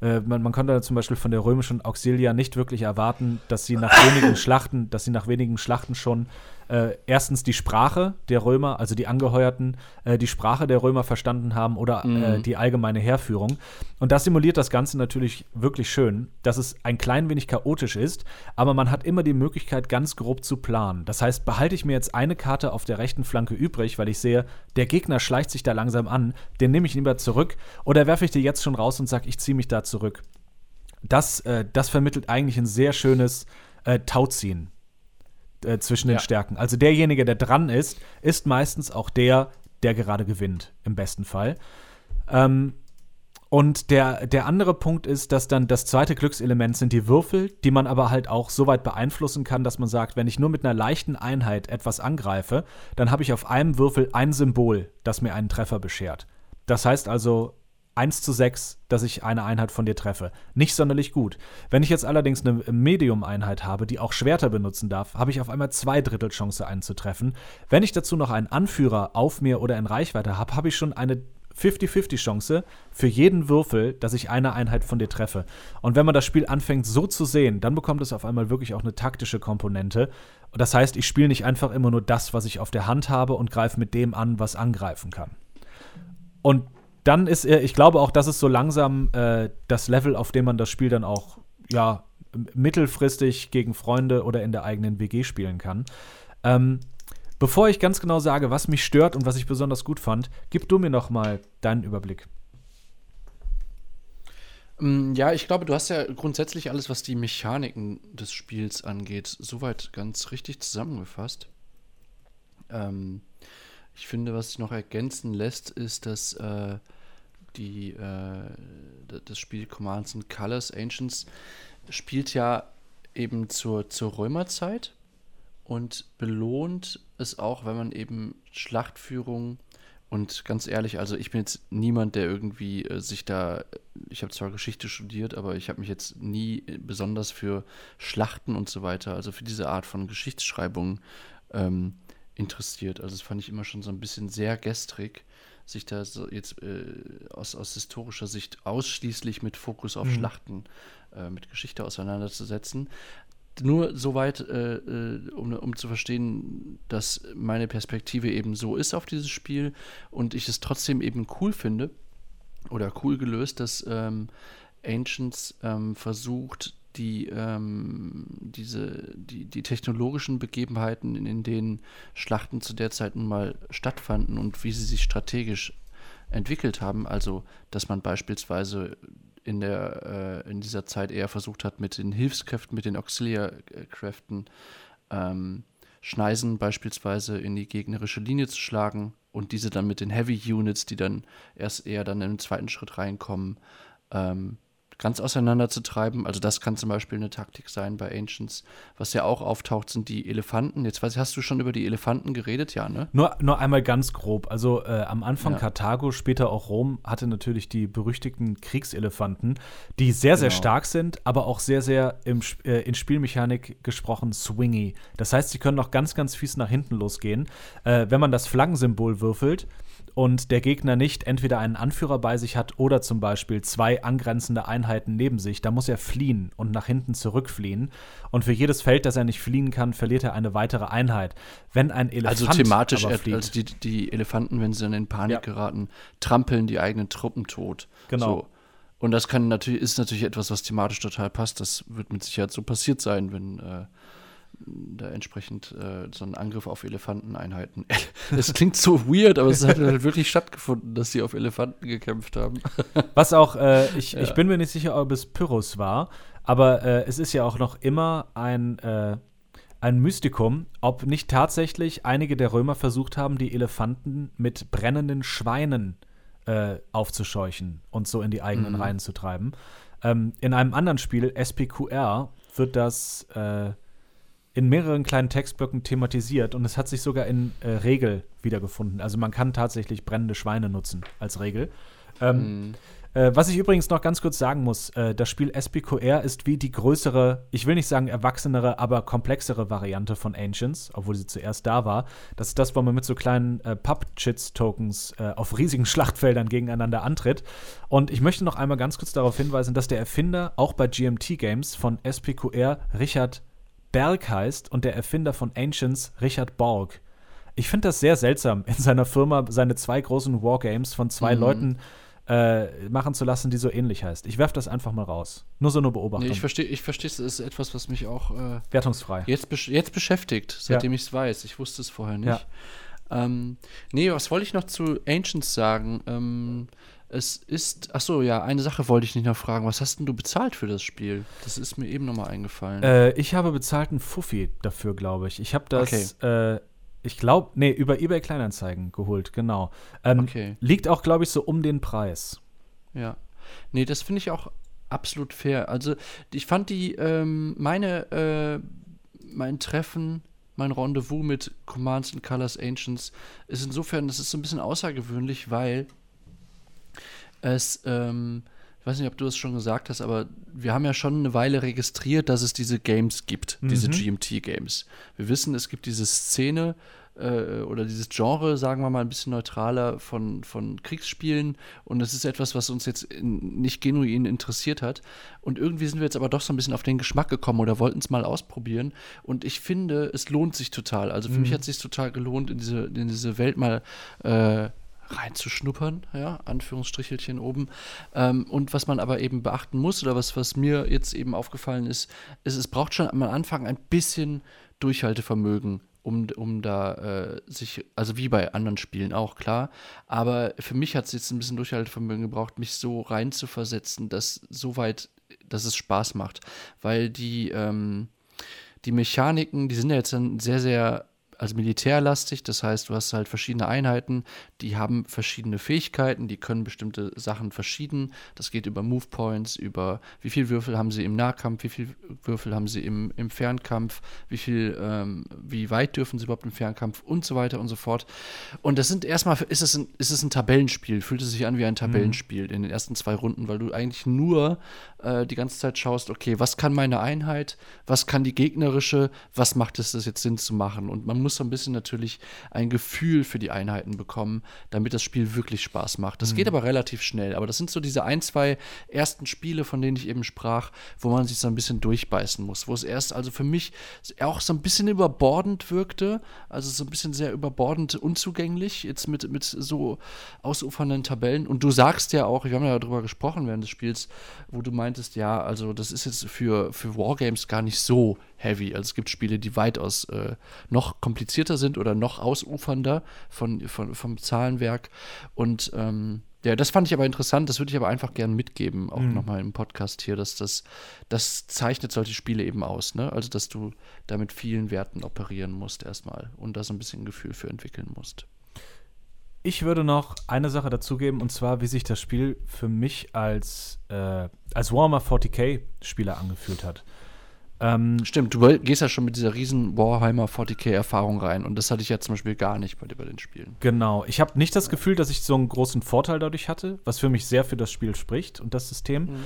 äh, man, man, konnte zum Beispiel von der römischen Auxilia nicht wirklich erwarten, dass sie nach wenigen Schlachten, dass sie nach wenigen Schlachten schon äh, erstens die Sprache der Römer, also die Angeheuerten, äh, die Sprache der Römer verstanden haben oder äh, mhm. äh, die allgemeine Heerführung. Und das simuliert das Ganze natürlich wirklich schön, dass es ein klein wenig chaotisch ist, aber man hat immer die Möglichkeit, ganz grob zu planen. Das heißt, behalte ich mir jetzt eine Karte auf der rechten Flanke übrig, weil ich sehe, der Gegner schleicht sich da langsam an, den nehme ich lieber zurück, oder werfe ich dir jetzt schon raus und sage, ich ziehe mich da zurück. Das, äh, das vermittelt eigentlich ein sehr schönes äh, Tauziehen äh, zwischen den ja. Stärken. Also derjenige, der dran ist, ist meistens auch der, der gerade gewinnt, im besten Fall. Ähm, und der, der andere Punkt ist, dass dann das zweite Glückselement sind die Würfel, die man aber halt auch so weit beeinflussen kann, dass man sagt, wenn ich nur mit einer leichten Einheit etwas angreife, dann habe ich auf einem Würfel ein Symbol, das mir einen Treffer beschert. Das heißt also, 1 zu 6, dass ich eine Einheit von dir treffe. Nicht sonderlich gut. Wenn ich jetzt allerdings eine Medium-Einheit habe, die auch Schwerter benutzen darf, habe ich auf einmal zwei Drittel Chance einzutreffen. Wenn ich dazu noch einen Anführer auf mir oder in Reichweite habe, habe ich schon eine 50-50 Chance für jeden Würfel, dass ich eine Einheit von dir treffe. Und wenn man das Spiel anfängt so zu sehen, dann bekommt es auf einmal wirklich auch eine taktische Komponente. Und das heißt, ich spiele nicht einfach immer nur das, was ich auf der Hand habe und greife mit dem an, was angreifen kann. Und dann ist er, ich glaube auch, das ist so langsam äh, das Level, auf dem man das Spiel dann auch, ja, mittelfristig gegen Freunde oder in der eigenen WG spielen kann. Ähm, bevor ich ganz genau sage, was mich stört und was ich besonders gut fand, gib du mir noch mal deinen Überblick. Mm, ja, ich glaube, du hast ja grundsätzlich alles, was die Mechaniken des Spiels angeht, soweit ganz richtig zusammengefasst. Ähm, ich finde, was sich noch ergänzen lässt, ist, dass äh, die, äh, das Spiel Commands and Colors Ancients spielt ja eben zur, zur Römerzeit und belohnt es auch, wenn man eben Schlachtführung Und ganz ehrlich, also ich bin jetzt niemand, der irgendwie äh, sich da, ich habe zwar Geschichte studiert, aber ich habe mich jetzt nie besonders für Schlachten und so weiter, also für diese Art von Geschichtsschreibung ähm, interessiert. Also das fand ich immer schon so ein bisschen sehr gestrig, sich da so jetzt äh, aus, aus historischer Sicht ausschließlich mit Fokus auf mhm. Schlachten, äh, mit Geschichte auseinanderzusetzen nur soweit, äh, äh, um, um zu verstehen, dass meine Perspektive eben so ist auf dieses Spiel und ich es trotzdem eben cool finde oder cool gelöst, dass ähm, Ancients ähm, versucht, die, ähm, diese, die, die technologischen Begebenheiten, in, denen Schlachten zu der Zeit nun mal stattfanden und wie sie sich strategisch entwickelt haben. Also, dass man beispielsweise in, der, äh, in dieser Zeit eher versucht hat, mit den Hilfskräften, mit den Auxiliarkräften ähm, Schneisen beispielsweise in die gegnerische Linie zu schlagen und diese dann mit den Heavy Units, die dann erst eher dann im zweiten Schritt reinkommen, ähm, ganz auseinanderzutreiben. Also das kann zum Beispiel eine Taktik sein bei Ancients. Was ja auch auftaucht, sind die Elefanten. Jetzt weiß ich, hast du schon über die Elefanten geredet, ja, ne? Nur, nur einmal ganz grob. Also äh, am Anfang ja. Karthago, später auch Rom, hatte natürlich die berüchtigten Kriegselefanten, die sehr, sehr genau. stark sind, aber auch sehr, sehr im, äh, in Spielmechanik gesprochen swingy. Das heißt, sie können noch ganz, ganz fies nach hinten losgehen. Äh, wenn man das Flaggensymbol würfelt, und der Gegner nicht entweder einen Anführer bei sich hat oder zum Beispiel zwei angrenzende Einheiten neben sich, da muss er fliehen und nach hinten zurückfliehen. Und für jedes Feld, das er nicht fliehen kann, verliert er eine weitere Einheit. Wenn ein Elefant also thematisch, fliegt, also die, die, Elefanten, wenn sie dann in Panik ja. geraten, trampeln die eigenen Truppen tot. Genau. So. Und das kann natürlich, ist natürlich etwas, was thematisch total passt. Das wird mit Sicherheit so passiert sein, wenn äh, da entsprechend äh, so ein Angriff auf Elefanteneinheiten. Es klingt so weird, aber es hat halt wirklich stattgefunden, dass sie auf Elefanten gekämpft haben. Was auch, äh, ich, ja. ich bin mir nicht sicher, ob es Pyrrhus war, aber äh, es ist ja auch noch immer ein, äh, ein Mystikum, ob nicht tatsächlich einige der Römer versucht haben, die Elefanten mit brennenden Schweinen äh, aufzuscheuchen und so in die eigenen mhm. Reihen zu treiben. Ähm, in einem anderen Spiel, SPQR, wird das äh, in mehreren kleinen Textblöcken thematisiert und es hat sich sogar in äh, Regel wiedergefunden. Also man kann tatsächlich brennende Schweine nutzen als Regel. Ähm, mhm. äh, was ich übrigens noch ganz kurz sagen muss, äh, das Spiel SPQR ist wie die größere, ich will nicht sagen erwachsenere, aber komplexere Variante von Ancients, obwohl sie zuerst da war. Das ist das, wo man mit so kleinen äh, Pub-Chits-Tokens äh, auf riesigen Schlachtfeldern gegeneinander antritt. Und ich möchte noch einmal ganz kurz darauf hinweisen, dass der Erfinder auch bei GMT Games von SPQR Richard Berg heißt und der Erfinder von Ancients Richard Borg. Ich finde das sehr seltsam, in seiner Firma seine zwei großen Wargames von zwei mhm. Leuten äh, machen zu lassen, die so ähnlich heißt. Ich werfe das einfach mal raus. Nur so eine Beobachtung. Nee, ich verstehe, ich verstehe, es ist etwas, was mich auch äh, wertungsfrei jetzt, besch jetzt beschäftigt, seitdem ja. ich es weiß. Ich wusste es vorher nicht. Ja. Ähm, nee, was wollte ich noch zu Ancients sagen? Ähm, es ist, ach so, ja, eine Sache wollte ich nicht noch fragen. Was hast denn du bezahlt für das Spiel? Das ist mir eben nochmal eingefallen. Äh, ich habe bezahlt einen Fuffi dafür, glaube ich. Ich habe das, okay. äh, ich glaube, nee, über eBay Kleinanzeigen geholt, genau. Ähm, okay. Liegt auch, glaube ich, so um den Preis. Ja. Nee, das finde ich auch absolut fair. Also, ich fand die, ähm, meine, äh, mein Treffen mein Rendezvous mit Commands and Colors Ancients ist insofern, das ist so ein bisschen außergewöhnlich, weil es, ähm, ich weiß nicht, ob du es schon gesagt hast, aber wir haben ja schon eine Weile registriert, dass es diese Games gibt, mhm. diese GMT-Games. Wir wissen, es gibt diese Szene äh, oder dieses Genre, sagen wir mal ein bisschen neutraler, von, von Kriegsspielen und es ist etwas, was uns jetzt in, nicht genuin interessiert hat. Und irgendwie sind wir jetzt aber doch so ein bisschen auf den Geschmack gekommen oder wollten es mal ausprobieren. Und ich finde, es lohnt sich total. Also für mhm. mich hat es sich total gelohnt, in diese, in diese Welt mal äh, reinzuschnuppern, ja, Anführungsstrichelchen oben. Ähm, und was man aber eben beachten muss, oder was, was mir jetzt eben aufgefallen ist, ist, es braucht schon am Anfang ein bisschen Durchhaltevermögen, um, um da äh, sich, also wie bei anderen Spielen auch, klar. Aber für mich hat es jetzt ein bisschen Durchhaltevermögen gebraucht, mich so reinzuversetzen, dass so dass es Spaß macht. Weil die, ähm, die Mechaniken, die sind ja jetzt dann sehr, sehr also militärlastig, das heißt, du hast halt verschiedene Einheiten, die haben verschiedene Fähigkeiten, die können bestimmte Sachen verschieden. Das geht über Move Points, über wie viel Würfel haben sie im Nahkampf, wie viel Würfel haben sie im, im Fernkampf, wie viel, ähm, wie weit dürfen sie überhaupt im Fernkampf und so weiter und so fort. Und das sind erstmal, ist es ein, ist es ein Tabellenspiel, fühlt es sich an wie ein Tabellenspiel mhm. in den ersten zwei Runden, weil du eigentlich nur äh, die ganze Zeit schaust, okay, was kann meine Einheit, was kann die gegnerische, was macht es das jetzt Sinn zu machen? Und man muss so ein bisschen natürlich ein Gefühl für die Einheiten bekommen, damit das Spiel wirklich Spaß macht. Das mhm. geht aber relativ schnell. Aber das sind so diese ein, zwei ersten Spiele, von denen ich eben sprach, wo man sich so ein bisschen durchbeißen muss. Wo es erst also für mich auch so ein bisschen überbordend wirkte, also so ein bisschen sehr überbordend unzugänglich, jetzt mit, mit so ausufernden Tabellen. Und du sagst ja auch, wir haben ja darüber gesprochen während des Spiels, wo du meintest, ja, also das ist jetzt für, für Wargames gar nicht so heavy. Also es gibt Spiele, die weitaus äh, noch komplizierter sind oder noch ausufernder von, von, vom Zahlenwerk. Und ähm, ja, das fand ich aber interessant, das würde ich aber einfach gern mitgeben, auch mhm. nochmal im Podcast hier, dass das, das zeichnet solche Spiele eben aus, ne? Also, dass du da mit vielen Werten operieren musst erstmal und da so ein bisschen ein Gefühl für entwickeln musst. Ich würde noch eine Sache dazugeben, und zwar, wie sich das Spiel für mich als, äh, als Warhammer 40k-Spieler angefühlt hat. Ähm, Stimmt, du gehst ja schon mit dieser riesen Warhammer 40k-Erfahrung rein und das hatte ich ja zum Beispiel gar nicht bei, bei den Spielen. Genau, ich habe nicht das Gefühl, dass ich so einen großen Vorteil dadurch hatte, was für mich sehr für das Spiel spricht und das System. Mhm.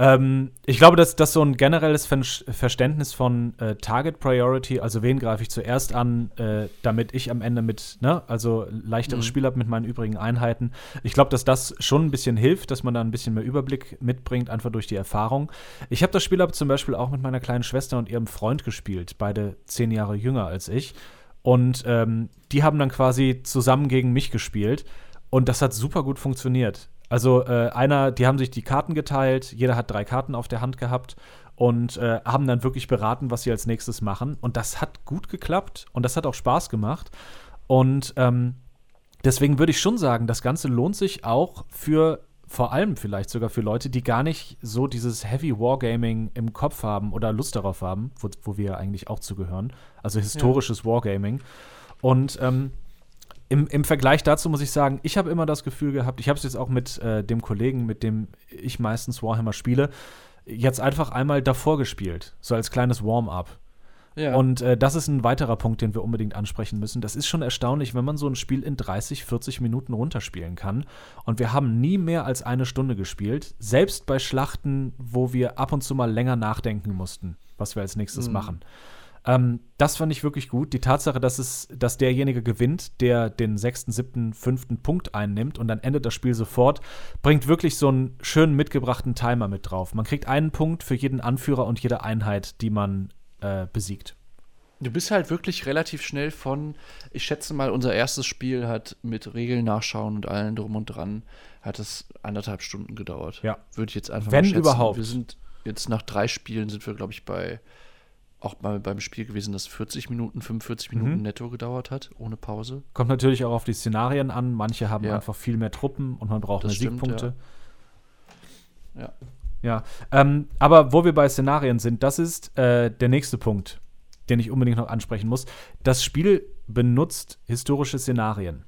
Ähm, ich glaube, dass das so ein generelles Verständnis von äh, Target Priority, also wen greife ich zuerst an, äh, damit ich am Ende mit, ne, also leichteres mhm. Spiel habe mit meinen übrigen Einheiten. Ich glaube, dass das schon ein bisschen hilft, dass man da ein bisschen mehr Überblick mitbringt, einfach durch die Erfahrung. Ich habe das Spiel aber zum Beispiel auch mit meiner kleinen Schwester und ihrem Freund gespielt, beide zehn Jahre jünger als ich. Und ähm, die haben dann quasi zusammen gegen mich gespielt. Und das hat super gut funktioniert. Also äh, einer, die haben sich die Karten geteilt, jeder hat drei Karten auf der Hand gehabt und äh, haben dann wirklich beraten, was sie als nächstes machen. Und das hat gut geklappt und das hat auch Spaß gemacht. Und ähm, deswegen würde ich schon sagen, das Ganze lohnt sich auch für vor allem vielleicht sogar für Leute, die gar nicht so dieses Heavy Wargaming im Kopf haben oder Lust darauf haben, wo, wo wir eigentlich auch zugehören. Also historisches ja. Wargaming. Und ähm, im, im Vergleich dazu muss ich sagen, ich habe immer das Gefühl gehabt, ich habe es jetzt auch mit äh, dem Kollegen, mit dem ich meistens Warhammer spiele, jetzt einfach einmal davor gespielt, so als kleines Warm-up. Ja. Und äh, das ist ein weiterer Punkt, den wir unbedingt ansprechen müssen. Das ist schon erstaunlich, wenn man so ein Spiel in 30, 40 Minuten runterspielen kann. Und wir haben nie mehr als eine Stunde gespielt, selbst bei Schlachten, wo wir ab und zu mal länger nachdenken mussten, was wir als nächstes mhm. machen. Ähm, das fand ich wirklich gut. Die Tatsache, dass es, dass derjenige gewinnt, der den sechsten, siebten, fünften Punkt einnimmt und dann endet das Spiel sofort, bringt wirklich so einen schönen mitgebrachten Timer mit drauf. Man kriegt einen Punkt für jeden Anführer und jede Einheit, die man äh, besiegt. Du bist halt wirklich relativ schnell von, ich schätze mal, unser erstes Spiel hat mit Regeln nachschauen und allen drum und dran, hat es anderthalb Stunden gedauert. Ja. Würde ich jetzt einfach Wenn mal schätzen. überhaupt. Wir sind jetzt nach drei Spielen sind wir, glaube ich, bei auch mal beim Spiel gewesen, das 40 Minuten, 45 Minuten mhm. netto gedauert hat, ohne Pause. Kommt natürlich auch auf die Szenarien an. Manche haben ja. einfach viel mehr Truppen und man braucht das mehr stimmt, Siegpunkte. Ja. Ja, ja. Ähm, aber wo wir bei Szenarien sind, das ist äh, der nächste Punkt, den ich unbedingt noch ansprechen muss. Das Spiel benutzt historische Szenarien.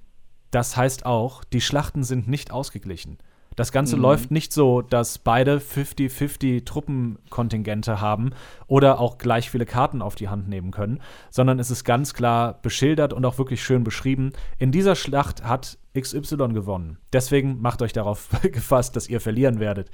Das heißt auch, die Schlachten sind nicht ausgeglichen. Das Ganze mhm. läuft nicht so, dass beide 50-50 Truppenkontingente haben oder auch gleich viele Karten auf die Hand nehmen können, sondern es ist ganz klar beschildert und auch wirklich schön beschrieben. In dieser Schlacht hat XY gewonnen. Deswegen macht euch darauf gefasst, dass ihr verlieren werdet.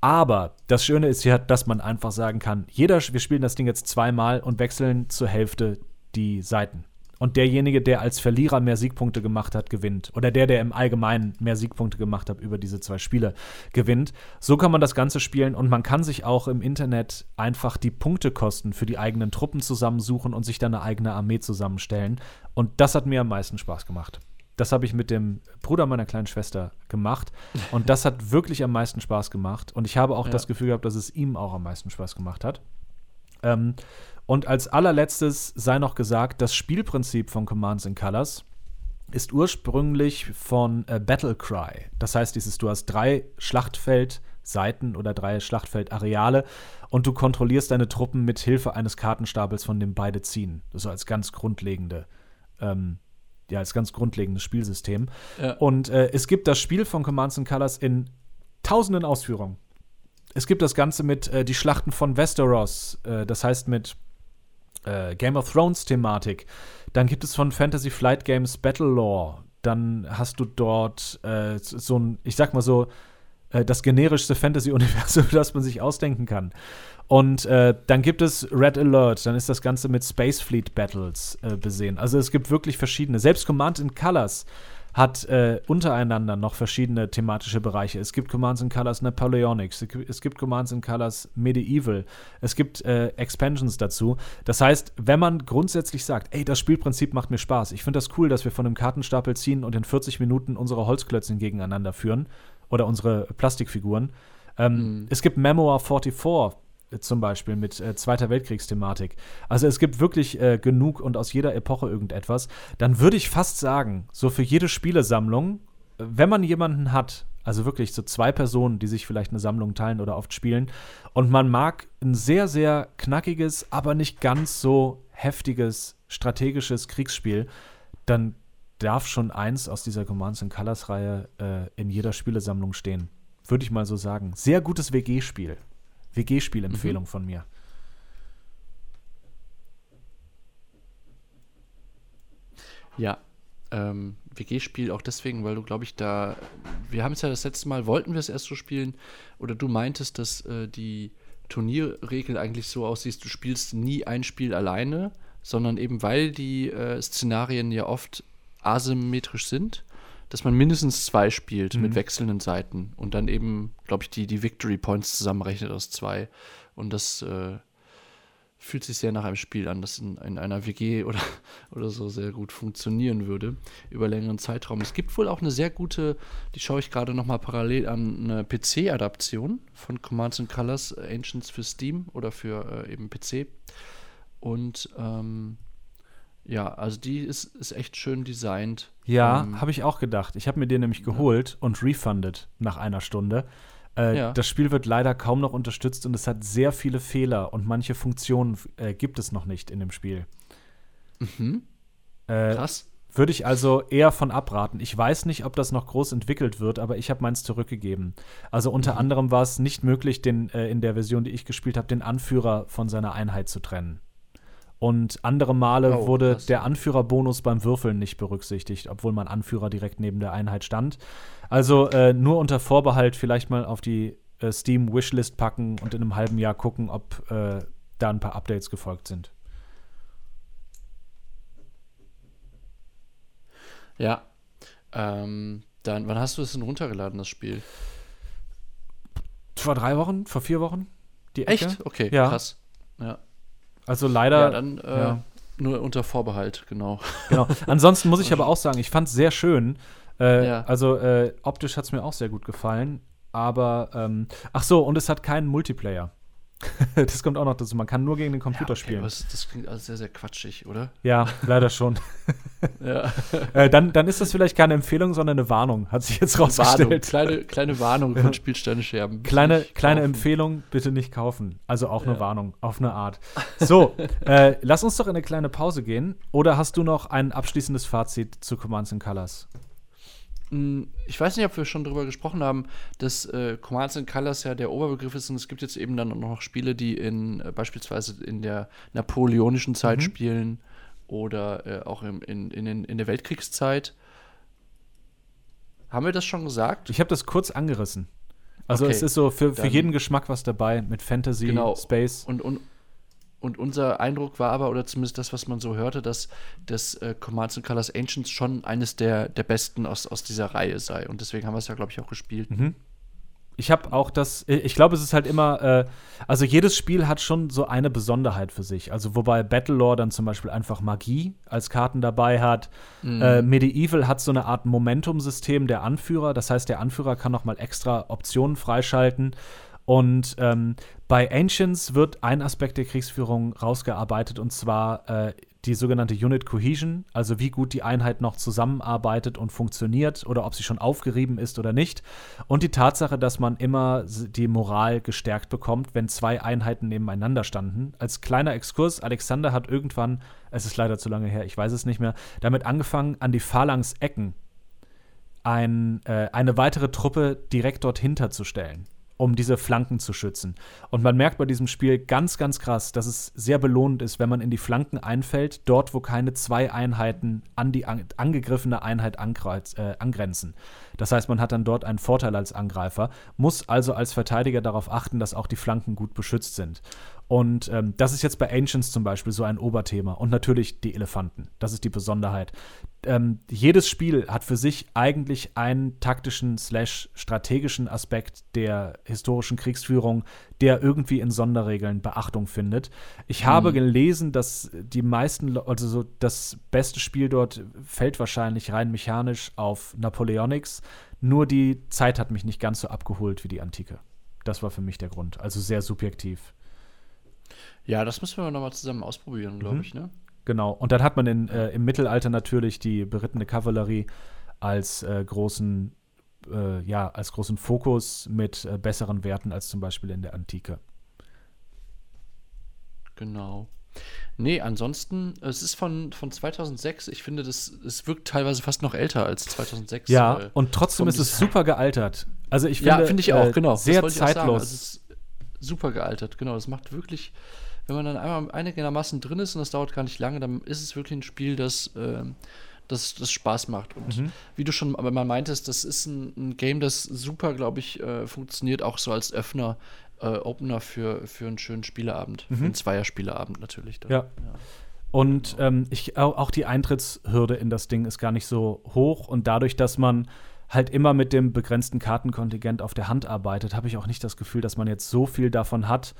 Aber das Schöne ist ja, dass man einfach sagen kann, jeder, wir spielen das Ding jetzt zweimal und wechseln zur Hälfte die Seiten und derjenige, der als Verlierer mehr Siegpunkte gemacht hat, gewinnt. Oder der, der im Allgemeinen mehr Siegpunkte gemacht hat über diese zwei Spiele, gewinnt. So kann man das Ganze spielen und man kann sich auch im Internet einfach die Punktekosten für die eigenen Truppen zusammensuchen und sich dann eine eigene Armee zusammenstellen. Und das hat mir am meisten Spaß gemacht. Das habe ich mit dem Bruder meiner kleinen Schwester gemacht. Und das hat wirklich am meisten Spaß gemacht. Und ich habe auch ja. das Gefühl gehabt, dass es ihm auch am meisten Spaß gemacht hat. Ähm, und als allerletztes sei noch gesagt, das Spielprinzip von Commands in Colors ist ursprünglich von äh, Battle Cry. Das heißt, dieses, du hast drei Schlachtfeld Seiten oder drei Schlachtfeldareale und du kontrollierst deine Truppen mit Hilfe eines Kartenstapels, von dem beide ziehen. Das so als ganz grundlegende, ähm, ja, als ganz grundlegendes Spielsystem. Ja. Und äh, es gibt das Spiel von Commands and Colors in tausenden Ausführungen. Es gibt das Ganze mit äh, die Schlachten von Westeros, äh, das heißt mit äh, Game of Thrones Thematik. Dann gibt es von Fantasy Flight Games Battle Lore. Dann hast du dort äh, so ein, ich sag mal so, äh, das generischste Fantasy-Universum, das man sich ausdenken kann. Und äh, dann gibt es Red Alert, dann ist das Ganze mit Space Fleet Battles äh, besehen. Also es gibt wirklich verschiedene. Selbst Command in Colors hat äh, untereinander noch verschiedene thematische Bereiche. Es gibt Commands in Colors Napoleonics, es gibt Commands in Colors Medieval, es gibt äh, Expansions dazu. Das heißt, wenn man grundsätzlich sagt, ey, das Spielprinzip macht mir Spaß, ich finde das cool, dass wir von einem Kartenstapel ziehen und in 40 Minuten unsere Holzklötzchen gegeneinander führen oder unsere Plastikfiguren. Ähm, mhm. Es gibt Memoir 44, zum Beispiel mit äh, Zweiter Weltkriegsthematik. Also es gibt wirklich äh, genug und aus jeder Epoche irgendetwas. Dann würde ich fast sagen, so für jede Spielesammlung, wenn man jemanden hat, also wirklich so zwei Personen, die sich vielleicht eine Sammlung teilen oder oft spielen, und man mag ein sehr, sehr knackiges, aber nicht ganz so heftiges, strategisches Kriegsspiel, dann darf schon eins aus dieser Commands and Colors Reihe äh, in jeder Spielesammlung stehen. Würde ich mal so sagen. Sehr gutes WG-Spiel. WG-Spielempfehlung mhm. von mir. Ja, ähm, WG-Spiel auch deswegen, weil du, glaube ich, da. Wir haben es ja das letzte Mal, wollten wir es erst so spielen, oder du meintest, dass äh, die Turnierregel eigentlich so aussieht, du spielst nie ein Spiel alleine, sondern eben weil die äh, Szenarien ja oft asymmetrisch sind, dass man mindestens zwei spielt mhm. mit wechselnden Seiten und dann eben, glaube ich, die, die Victory Points zusammenrechnet aus zwei. Und das äh, fühlt sich sehr nach einem Spiel an, das in, in, einer WG oder, oder so sehr gut funktionieren würde über längeren Zeitraum. Es gibt wohl auch eine sehr gute, die schaue ich gerade noch mal parallel an, eine PC-Adaption von Commands and Colors Ancients für Steam oder für äh, eben PC. Und ähm, ja, also die ist, ist echt schön designt. Ja, ähm, habe ich auch gedacht. Ich habe mir den nämlich geholt ja. und refunded nach einer Stunde. Äh, ja. Das Spiel wird leider kaum noch unterstützt und es hat sehr viele Fehler und manche Funktionen äh, gibt es noch nicht in dem Spiel. Mhm. Äh, Krass. Würde ich also eher von abraten. Ich weiß nicht, ob das noch groß entwickelt wird, aber ich habe meins zurückgegeben. Also unter mhm. anderem war es nicht möglich, den, äh, in der Version, die ich gespielt habe, den Anführer von seiner Einheit zu trennen. Und andere Male oh, wurde krass. der Anführerbonus beim Würfeln nicht berücksichtigt, obwohl mein Anführer direkt neben der Einheit stand. Also äh, nur unter Vorbehalt vielleicht mal auf die äh, Steam Wishlist packen und in einem halben Jahr gucken, ob äh, da ein paar Updates gefolgt sind. Ja. Ähm, dann, wann hast du es denn runtergeladen, das Spiel? Vor drei Wochen, vor vier Wochen? Die Ecke? Echt? Okay, ja. krass. Ja. Also leider. Ja, dann äh, ja. nur unter Vorbehalt, genau. Genau. Ansonsten muss ich aber auch sagen, ich fand es sehr schön. Äh, ja. Also äh, optisch hat es mir auch sehr gut gefallen. Aber, ähm, ach so, und es hat keinen Multiplayer. das kommt auch noch dazu. Man kann nur gegen den Computer ja, okay, spielen. Das, das klingt alles sehr, sehr quatschig, oder? Ja, leider schon. ja. äh, dann, dann ist das vielleicht keine Empfehlung, sondern eine Warnung, hat sich jetzt rausgestellt. Warnung, kleine, kleine Warnung von Spielsteinescherben. Kleine, kleine Empfehlung, bitte nicht kaufen. Also auch eine ja. Warnung, auf eine Art. So, äh, lass uns doch in eine kleine Pause gehen. Oder hast du noch ein abschließendes Fazit zu Commands and Colors? Hm, ich weiß nicht, ob wir schon darüber gesprochen haben, dass äh, Commands and Colors ja der Oberbegriff ist und es gibt jetzt eben dann noch Spiele, die in äh, beispielsweise in der napoleonischen Zeit mhm. spielen oder äh, auch im, in, in, in der Weltkriegszeit. Haben wir das schon gesagt? Ich habe das kurz angerissen. Also okay. es ist so für, für jeden Geschmack was dabei mit Fantasy, genau. Space. Und, und, und unser Eindruck war aber, oder zumindest das, was man so hörte, dass das äh, Commands and Colors Ancients schon eines der, der besten aus, aus dieser Reihe sei. Und deswegen haben wir es ja, glaube ich, auch gespielt. Mhm. Ich habe auch das, äh, ich glaube, es ist halt immer, äh, also jedes Spiel hat schon so eine Besonderheit für sich. Also wobei Battlelore dann zum Beispiel einfach Magie als Karten dabei hat. Mhm. Äh, Medieval hat so eine Art Momentum-System der Anführer. Das heißt, der Anführer kann noch mal extra Optionen freischalten. Und ähm, bei Ancients wird ein Aspekt der Kriegsführung rausgearbeitet und zwar äh, die sogenannte Unit Cohesion, also wie gut die Einheit noch zusammenarbeitet und funktioniert oder ob sie schon aufgerieben ist oder nicht. Und die Tatsache, dass man immer die Moral gestärkt bekommt, wenn zwei Einheiten nebeneinander standen. Als kleiner Exkurs, Alexander hat irgendwann, es ist leider zu lange her, ich weiß es nicht mehr, damit angefangen, an die Phalanx-Ecken ein, äh, eine weitere Truppe direkt dort hinterzustellen um diese Flanken zu schützen. Und man merkt bei diesem Spiel ganz, ganz krass, dass es sehr belohnend ist, wenn man in die Flanken einfällt, dort, wo keine zwei Einheiten an die an angegriffene Einheit äh, angrenzen. Das heißt, man hat dann dort einen Vorteil als Angreifer, muss also als Verteidiger darauf achten, dass auch die Flanken gut beschützt sind. Und ähm, das ist jetzt bei Ancients zum Beispiel so ein Oberthema. Und natürlich die Elefanten. Das ist die Besonderheit. Ähm, jedes Spiel hat für sich eigentlich einen taktischen slash strategischen Aspekt der historischen Kriegsführung, der irgendwie in Sonderregeln Beachtung findet. Ich habe mhm. gelesen, dass die meisten, also so das beste Spiel dort fällt wahrscheinlich rein mechanisch auf Napoleonics. Nur die Zeit hat mich nicht ganz so abgeholt wie die Antike. Das war für mich der Grund. Also sehr subjektiv. Ja, das müssen wir nochmal zusammen ausprobieren, glaube mhm. ich, ne? Genau. Und dann hat man in, äh, im Mittelalter natürlich die berittene Kavallerie als äh, großen, äh, ja, als großen Fokus mit äh, besseren Werten als zum Beispiel in der Antike. Genau. Nee, ansonsten, es ist von, von 2006. Ich finde, das, es wirkt teilweise fast noch älter als 2006. Ja, und trotzdem ist es super gealtert. Also ich finde, ja, finde ich auch, äh, genau. Sehr zeitlos. Also es ist super gealtert, genau. Das macht wirklich wenn man dann einmal einigermaßen drin ist und das dauert gar nicht lange, dann ist es wirklich ein Spiel, das, äh, das, das Spaß macht. Und mhm. wie du schon aber mal meintest, das ist ein, ein Game, das super, glaube ich, äh, funktioniert, auch so als Öffner, äh, Opener für, für einen schönen Spieleabend. Mhm. Für einen Zweier-Spieleabend natürlich. Dann. Ja. ja. Und ähm, ich, auch die Eintrittshürde in das Ding ist gar nicht so hoch und dadurch, dass man halt immer mit dem begrenzten Kartenkontingent auf der Hand arbeitet, habe ich auch nicht das Gefühl, dass man jetzt so viel davon hat,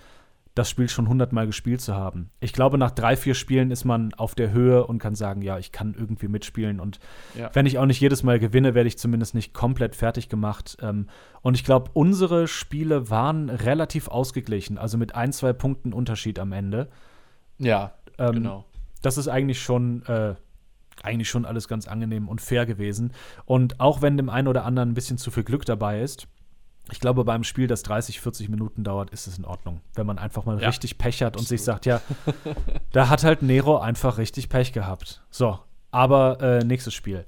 das Spiel schon hundertmal gespielt zu haben. Ich glaube, nach drei, vier Spielen ist man auf der Höhe und kann sagen, ja, ich kann irgendwie mitspielen. Und ja. wenn ich auch nicht jedes Mal gewinne, werde ich zumindest nicht komplett fertig gemacht. Ähm, und ich glaube, unsere Spiele waren relativ ausgeglichen, also mit ein, zwei Punkten Unterschied am Ende. Ja, ähm, genau. Das ist eigentlich schon, äh, eigentlich schon alles ganz angenehm und fair gewesen. Und auch wenn dem einen oder anderen ein bisschen zu viel Glück dabei ist, ich glaube, beim Spiel, das 30, 40 Minuten dauert, ist es in Ordnung. Wenn man einfach mal ja. richtig Pech hat und sich sagt, ja, da hat halt Nero einfach richtig Pech gehabt. So, aber äh, nächstes Spiel.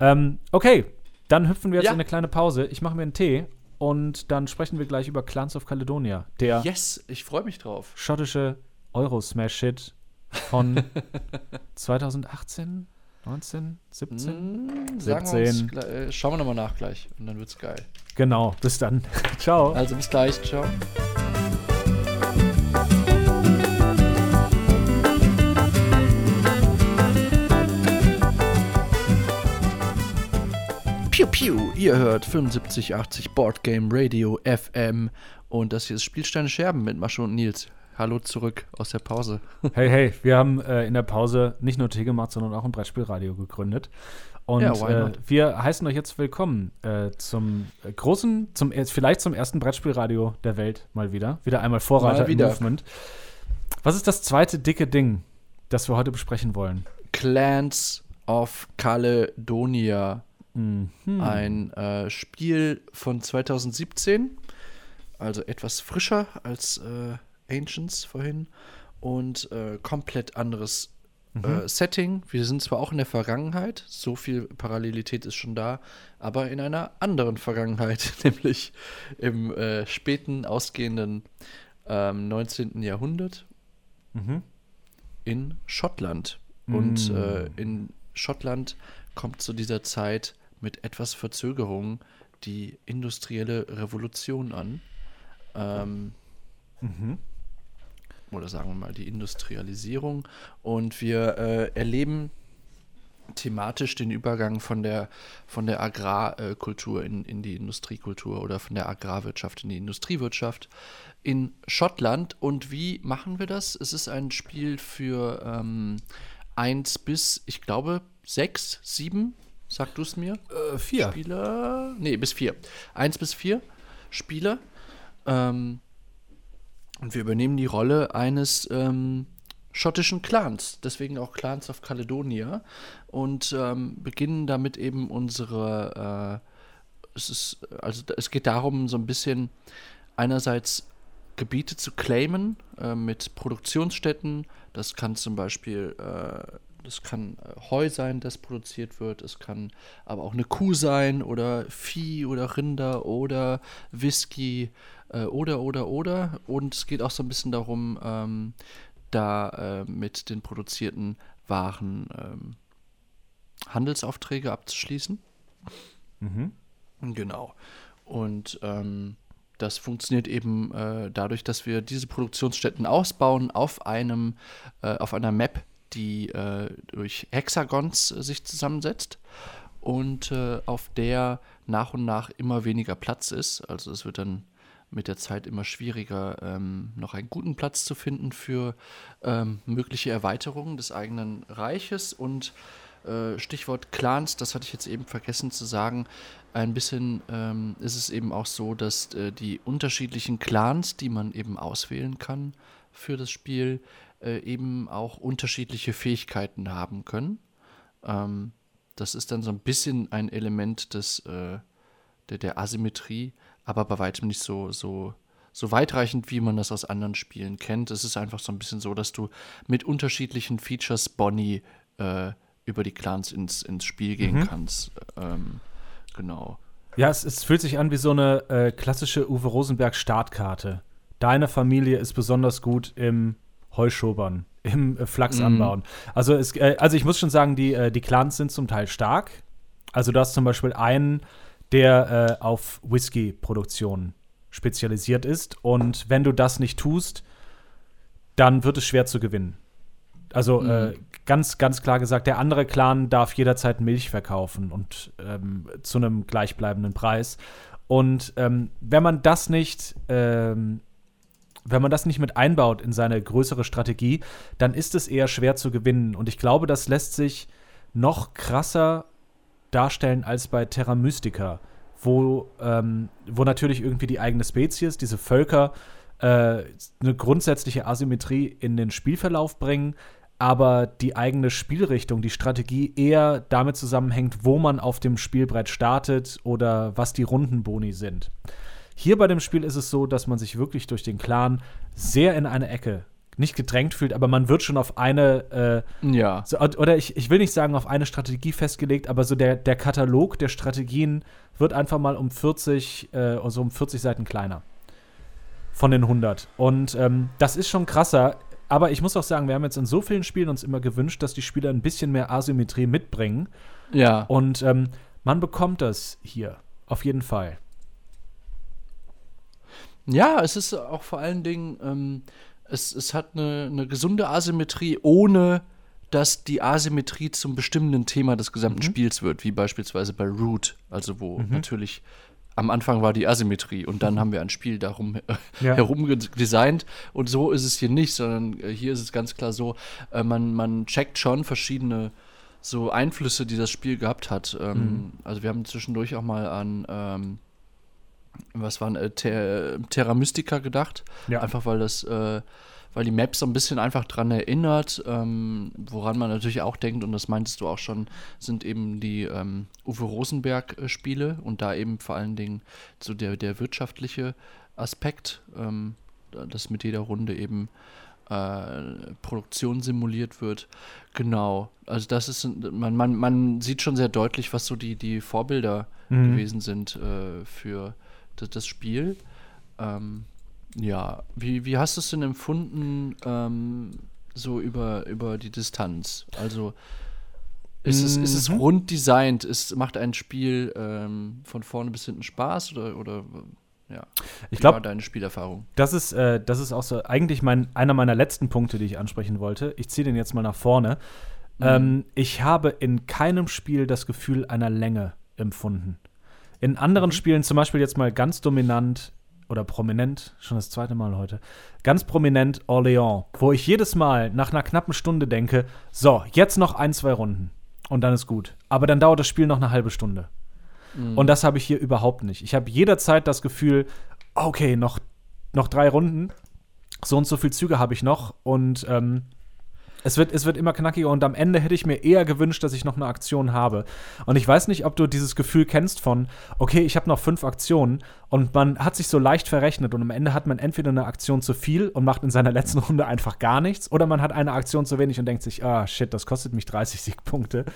Ähm, okay, dann hüpfen wir jetzt ja. in eine kleine Pause. Ich mache mir einen Tee und dann sprechen wir gleich über Clans of Caledonia. Der yes, ich freue mich drauf. Schottische Euro-Smash-Hit von 2018. 19, 17, mm, 17. Uns, äh, schauen wir nochmal nach gleich und dann wird's geil. Genau, bis dann. Ciao. Also bis gleich, ciao. Piu Piu, ihr hört 7580 Board Game Radio FM und das hier ist Spielsteine Scherben mit Mascho und Nils. Hallo zurück aus der Pause. Hey, hey, wir haben äh, in der Pause nicht nur Tee gemacht, sondern auch ein Brettspielradio gegründet. Und ja, äh, wir heißen euch jetzt willkommen äh, zum äh, großen, zum vielleicht zum ersten Brettspielradio der Welt mal wieder. Wieder einmal Vorreiter im Movement. Was ist das zweite dicke Ding, das wir heute besprechen wollen? Clans of Caledonia. Mhm. Ein äh, Spiel von 2017, also etwas frischer als äh, Ancients vorhin und äh, komplett anderes mhm. äh, Setting. Wir sind zwar auch in der Vergangenheit, so viel Parallelität ist schon da, aber in einer anderen Vergangenheit, nämlich im äh, späten, ausgehenden 19. Ähm, Jahrhundert mhm. in Schottland. Mhm. Und äh, in Schottland kommt zu dieser Zeit mit etwas Verzögerung die industrielle Revolution an. Ähm, mhm oder sagen wir mal die Industrialisierung. Und wir äh, erleben thematisch den Übergang von der, von der Agrarkultur in, in die Industriekultur oder von der Agrarwirtschaft in die Industriewirtschaft in Schottland. Und wie machen wir das? Es ist ein Spiel für ähm, 1 bis, ich glaube, 6, 7, sag du es mir? Äh, vier. Spieler, nee, bis 4. 1 bis 4 Spieler. Ähm, und wir übernehmen die Rolle eines ähm, schottischen Clans, deswegen auch Clans of Caledonia und ähm, beginnen damit eben unsere, äh, es ist, also es geht darum, so ein bisschen einerseits Gebiete zu claimen äh, mit Produktionsstätten. Das kann zum Beispiel, äh, das kann äh, Heu sein, das produziert wird. Es kann aber auch eine Kuh sein oder Vieh oder Rinder oder Whisky äh, oder oder oder. Und es geht auch so ein bisschen darum, ähm, da äh, mit den produzierten Waren ähm, Handelsaufträge abzuschließen. Mhm. Genau. Und ähm, das funktioniert eben äh, dadurch, dass wir diese Produktionsstätten ausbauen auf einem, äh, auf einer Map, die äh, durch Hexagons äh, sich zusammensetzt und äh, auf der nach und nach immer weniger Platz ist. Also es wird dann mit der Zeit immer schwieriger, ähm, noch einen guten Platz zu finden für ähm, mögliche Erweiterungen des eigenen Reiches. Und äh, Stichwort Clans, das hatte ich jetzt eben vergessen zu sagen, ein bisschen ähm, ist es eben auch so, dass äh, die unterschiedlichen Clans, die man eben auswählen kann für das Spiel, äh, eben auch unterschiedliche Fähigkeiten haben können. Ähm, das ist dann so ein bisschen ein Element des, äh, der, der Asymmetrie, aber bei weitem nicht so, so, so weitreichend, wie man das aus anderen Spielen kennt. Es ist einfach so ein bisschen so, dass du mit unterschiedlichen Features Bonnie äh, über die Clans ins, ins Spiel gehen Mhm. kannst. Ähm, genau. Ja, es, es fühlt sich an wie so eine äh, klassische Uwe Rosenberg Startkarte. Deine Familie ist besonders gut im Heuschobern, im äh, Flachs Mhm. anbauen. Also, es, äh, also ich muss schon sagen, die, äh, die Clans sind zum Teil stark. Also du hast zum Beispiel einen, der äh, auf Whisky-Produktion spezialisiert ist. Und wenn du das nicht tust, dann wird es schwer zu gewinnen. Also Mhm. äh, ganz, ganz klar gesagt, der andere Clan darf jederzeit Milch verkaufen und ähm, zu einem gleichbleibenden Preis. Und ähm, wenn man das nicht, ähm, wenn man das nicht mit einbaut in seine größere Strategie, dann ist es eher schwer zu gewinnen. Und ich glaube, das lässt sich noch krasser darstellen als bei Terra Mystica, wo, ähm, wo natürlich irgendwie die eigene Spezies, diese Völker, äh, eine grundsätzliche Asymmetrie in den Spielverlauf bringen, aber die eigene Spielrichtung, die Strategie eher damit zusammenhängt, wo man auf dem Spielbrett startet oder was die Rundenboni sind. Hier bei dem Spiel ist es so, dass man sich wirklich durch den Clan sehr in eine Ecke nicht gedrängt fühlt, aber man wird schon auf eine äh, Ja. so, oder ich, ich will nicht sagen auf eine Strategie festgelegt, aber so der, der Katalog der Strategien wird einfach mal um 40, äh, also um 40 Seiten kleiner. Von den 100. Und ähm, das ist schon krasser. Aber ich muss auch sagen, wir haben jetzt in so vielen Spielen uns immer gewünscht, dass die Spieler ein bisschen mehr Asymmetrie mitbringen. Ja. Und ähm, man bekommt das hier. Auf jeden Fall. Ja, es ist auch vor allen Dingen, ähm, es, es hat eine, eine gesunde Asymmetrie, ohne dass die Asymmetrie zum bestimmenden Thema des gesamten Spiels wird, wie beispielsweise bei Root, also wo natürlich am Anfang war die Asymmetrie und dann haben wir ein Spiel darum äh, Ja. herum designt und so ist es hier nicht, sondern äh, hier ist es ganz klar so, äh, man, man checkt schon verschiedene so Einflüsse, die das Spiel gehabt hat. Ähm, Also wir haben zwischendurch auch mal an ähm, was waren äh, Ter Terra Mystica gedacht, Ja. einfach weil das äh, weil die Map so ein bisschen einfach dran erinnert, ähm, woran man natürlich auch denkt, und das meintest du auch schon, sind eben die ähm, Uwe Rosenberg-Spiele und da eben vor allen Dingen so der, der wirtschaftliche Aspekt, ähm, dass mit jeder Runde eben äh, Produktion simuliert wird. Genau, also das ist, man, man, man sieht schon sehr deutlich, was so die, die Vorbilder Mhm. gewesen sind äh, für das, das Spiel. Ähm, ja, wie, wie hast du es denn empfunden, ähm, so über, über die Distanz? Also ist es, ist es Mhm. rund designt? Ist, macht ein Spiel ähm, von vorne bis hinten Spaß oder, oder ja? Ich war glaube, deine Spielerfahrung? das ist, äh, das ist auch so eigentlich mein, einer meiner letzten Punkte, die ich ansprechen wollte. Ich ziehe den jetzt mal nach vorne. Mhm. Ähm, ich habe in keinem Spiel das Gefühl einer Länge empfunden. In anderen Mhm. Spielen, zum Beispiel jetzt mal ganz dominant oder prominent, schon das zweite Mal heute, ganz prominent Orléans, wo ich jedes Mal nach einer knappen Stunde denke, so, jetzt noch ein, zwei Runden und dann ist gut. Aber dann dauert das Spiel noch eine halbe Stunde. Mhm. Und das habe ich hier überhaupt nicht. Ich habe jederzeit das Gefühl, okay, noch, noch drei Runden, so und so viel Züge habe ich noch und ähm, Es wird, es wird immer knackiger und am Ende hätte ich mir eher gewünscht, dass ich noch eine Aktion habe. Und ich weiß nicht, ob du dieses Gefühl kennst von, okay, ich habe noch fünf Aktionen und man hat sich so leicht verrechnet und am Ende hat man entweder eine Aktion zu viel und macht in seiner letzten Runde einfach gar nichts oder man hat eine Aktion zu wenig und denkt sich, ah, shit, das kostet mich 30 Siegpunkte.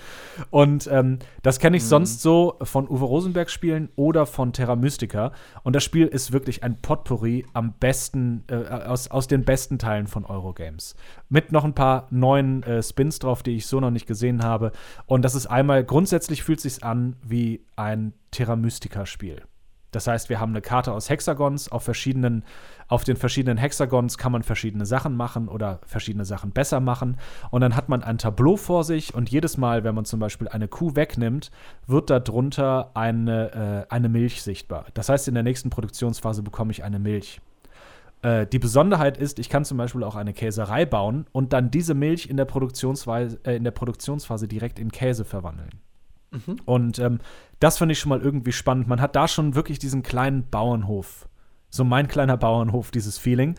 Und ähm, das kenne ich mhm. sonst so von Uwe Rosenberg Spielen oder von Terra Mystica. Und das Spiel ist wirklich ein Potpourri am besten, äh, aus, aus den besten Teilen von Eurogames. Mit noch ein paar neuen äh, Spins drauf, die ich so noch nicht gesehen habe. Und das ist einmal, grundsätzlich fühlt sich an wie ein Terra Mystica Spiel. Das heißt, wir haben eine Karte aus Hexagons. Auf, verschiedenen, auf den verschiedenen Hexagons kann man verschiedene Sachen machen oder verschiedene Sachen besser machen. Und dann hat man ein Tableau vor sich und jedes Mal, wenn man zum Beispiel eine Kuh wegnimmt, wird darunter eine, äh, eine Milch sichtbar. Das heißt, in der nächsten Produktionsphase bekomme ich eine Milch. Äh, die Besonderheit ist, ich kann zum Beispiel auch eine Käserei bauen und dann diese Milch in der, Produktionsweise, äh, in der Produktionsphase direkt in Käse verwandeln. Mhm. Und ähm, das fand ich schon mal irgendwie spannend. Man hat da schon wirklich diesen kleinen Bauernhof. So mein kleiner Bauernhof, dieses Feeling.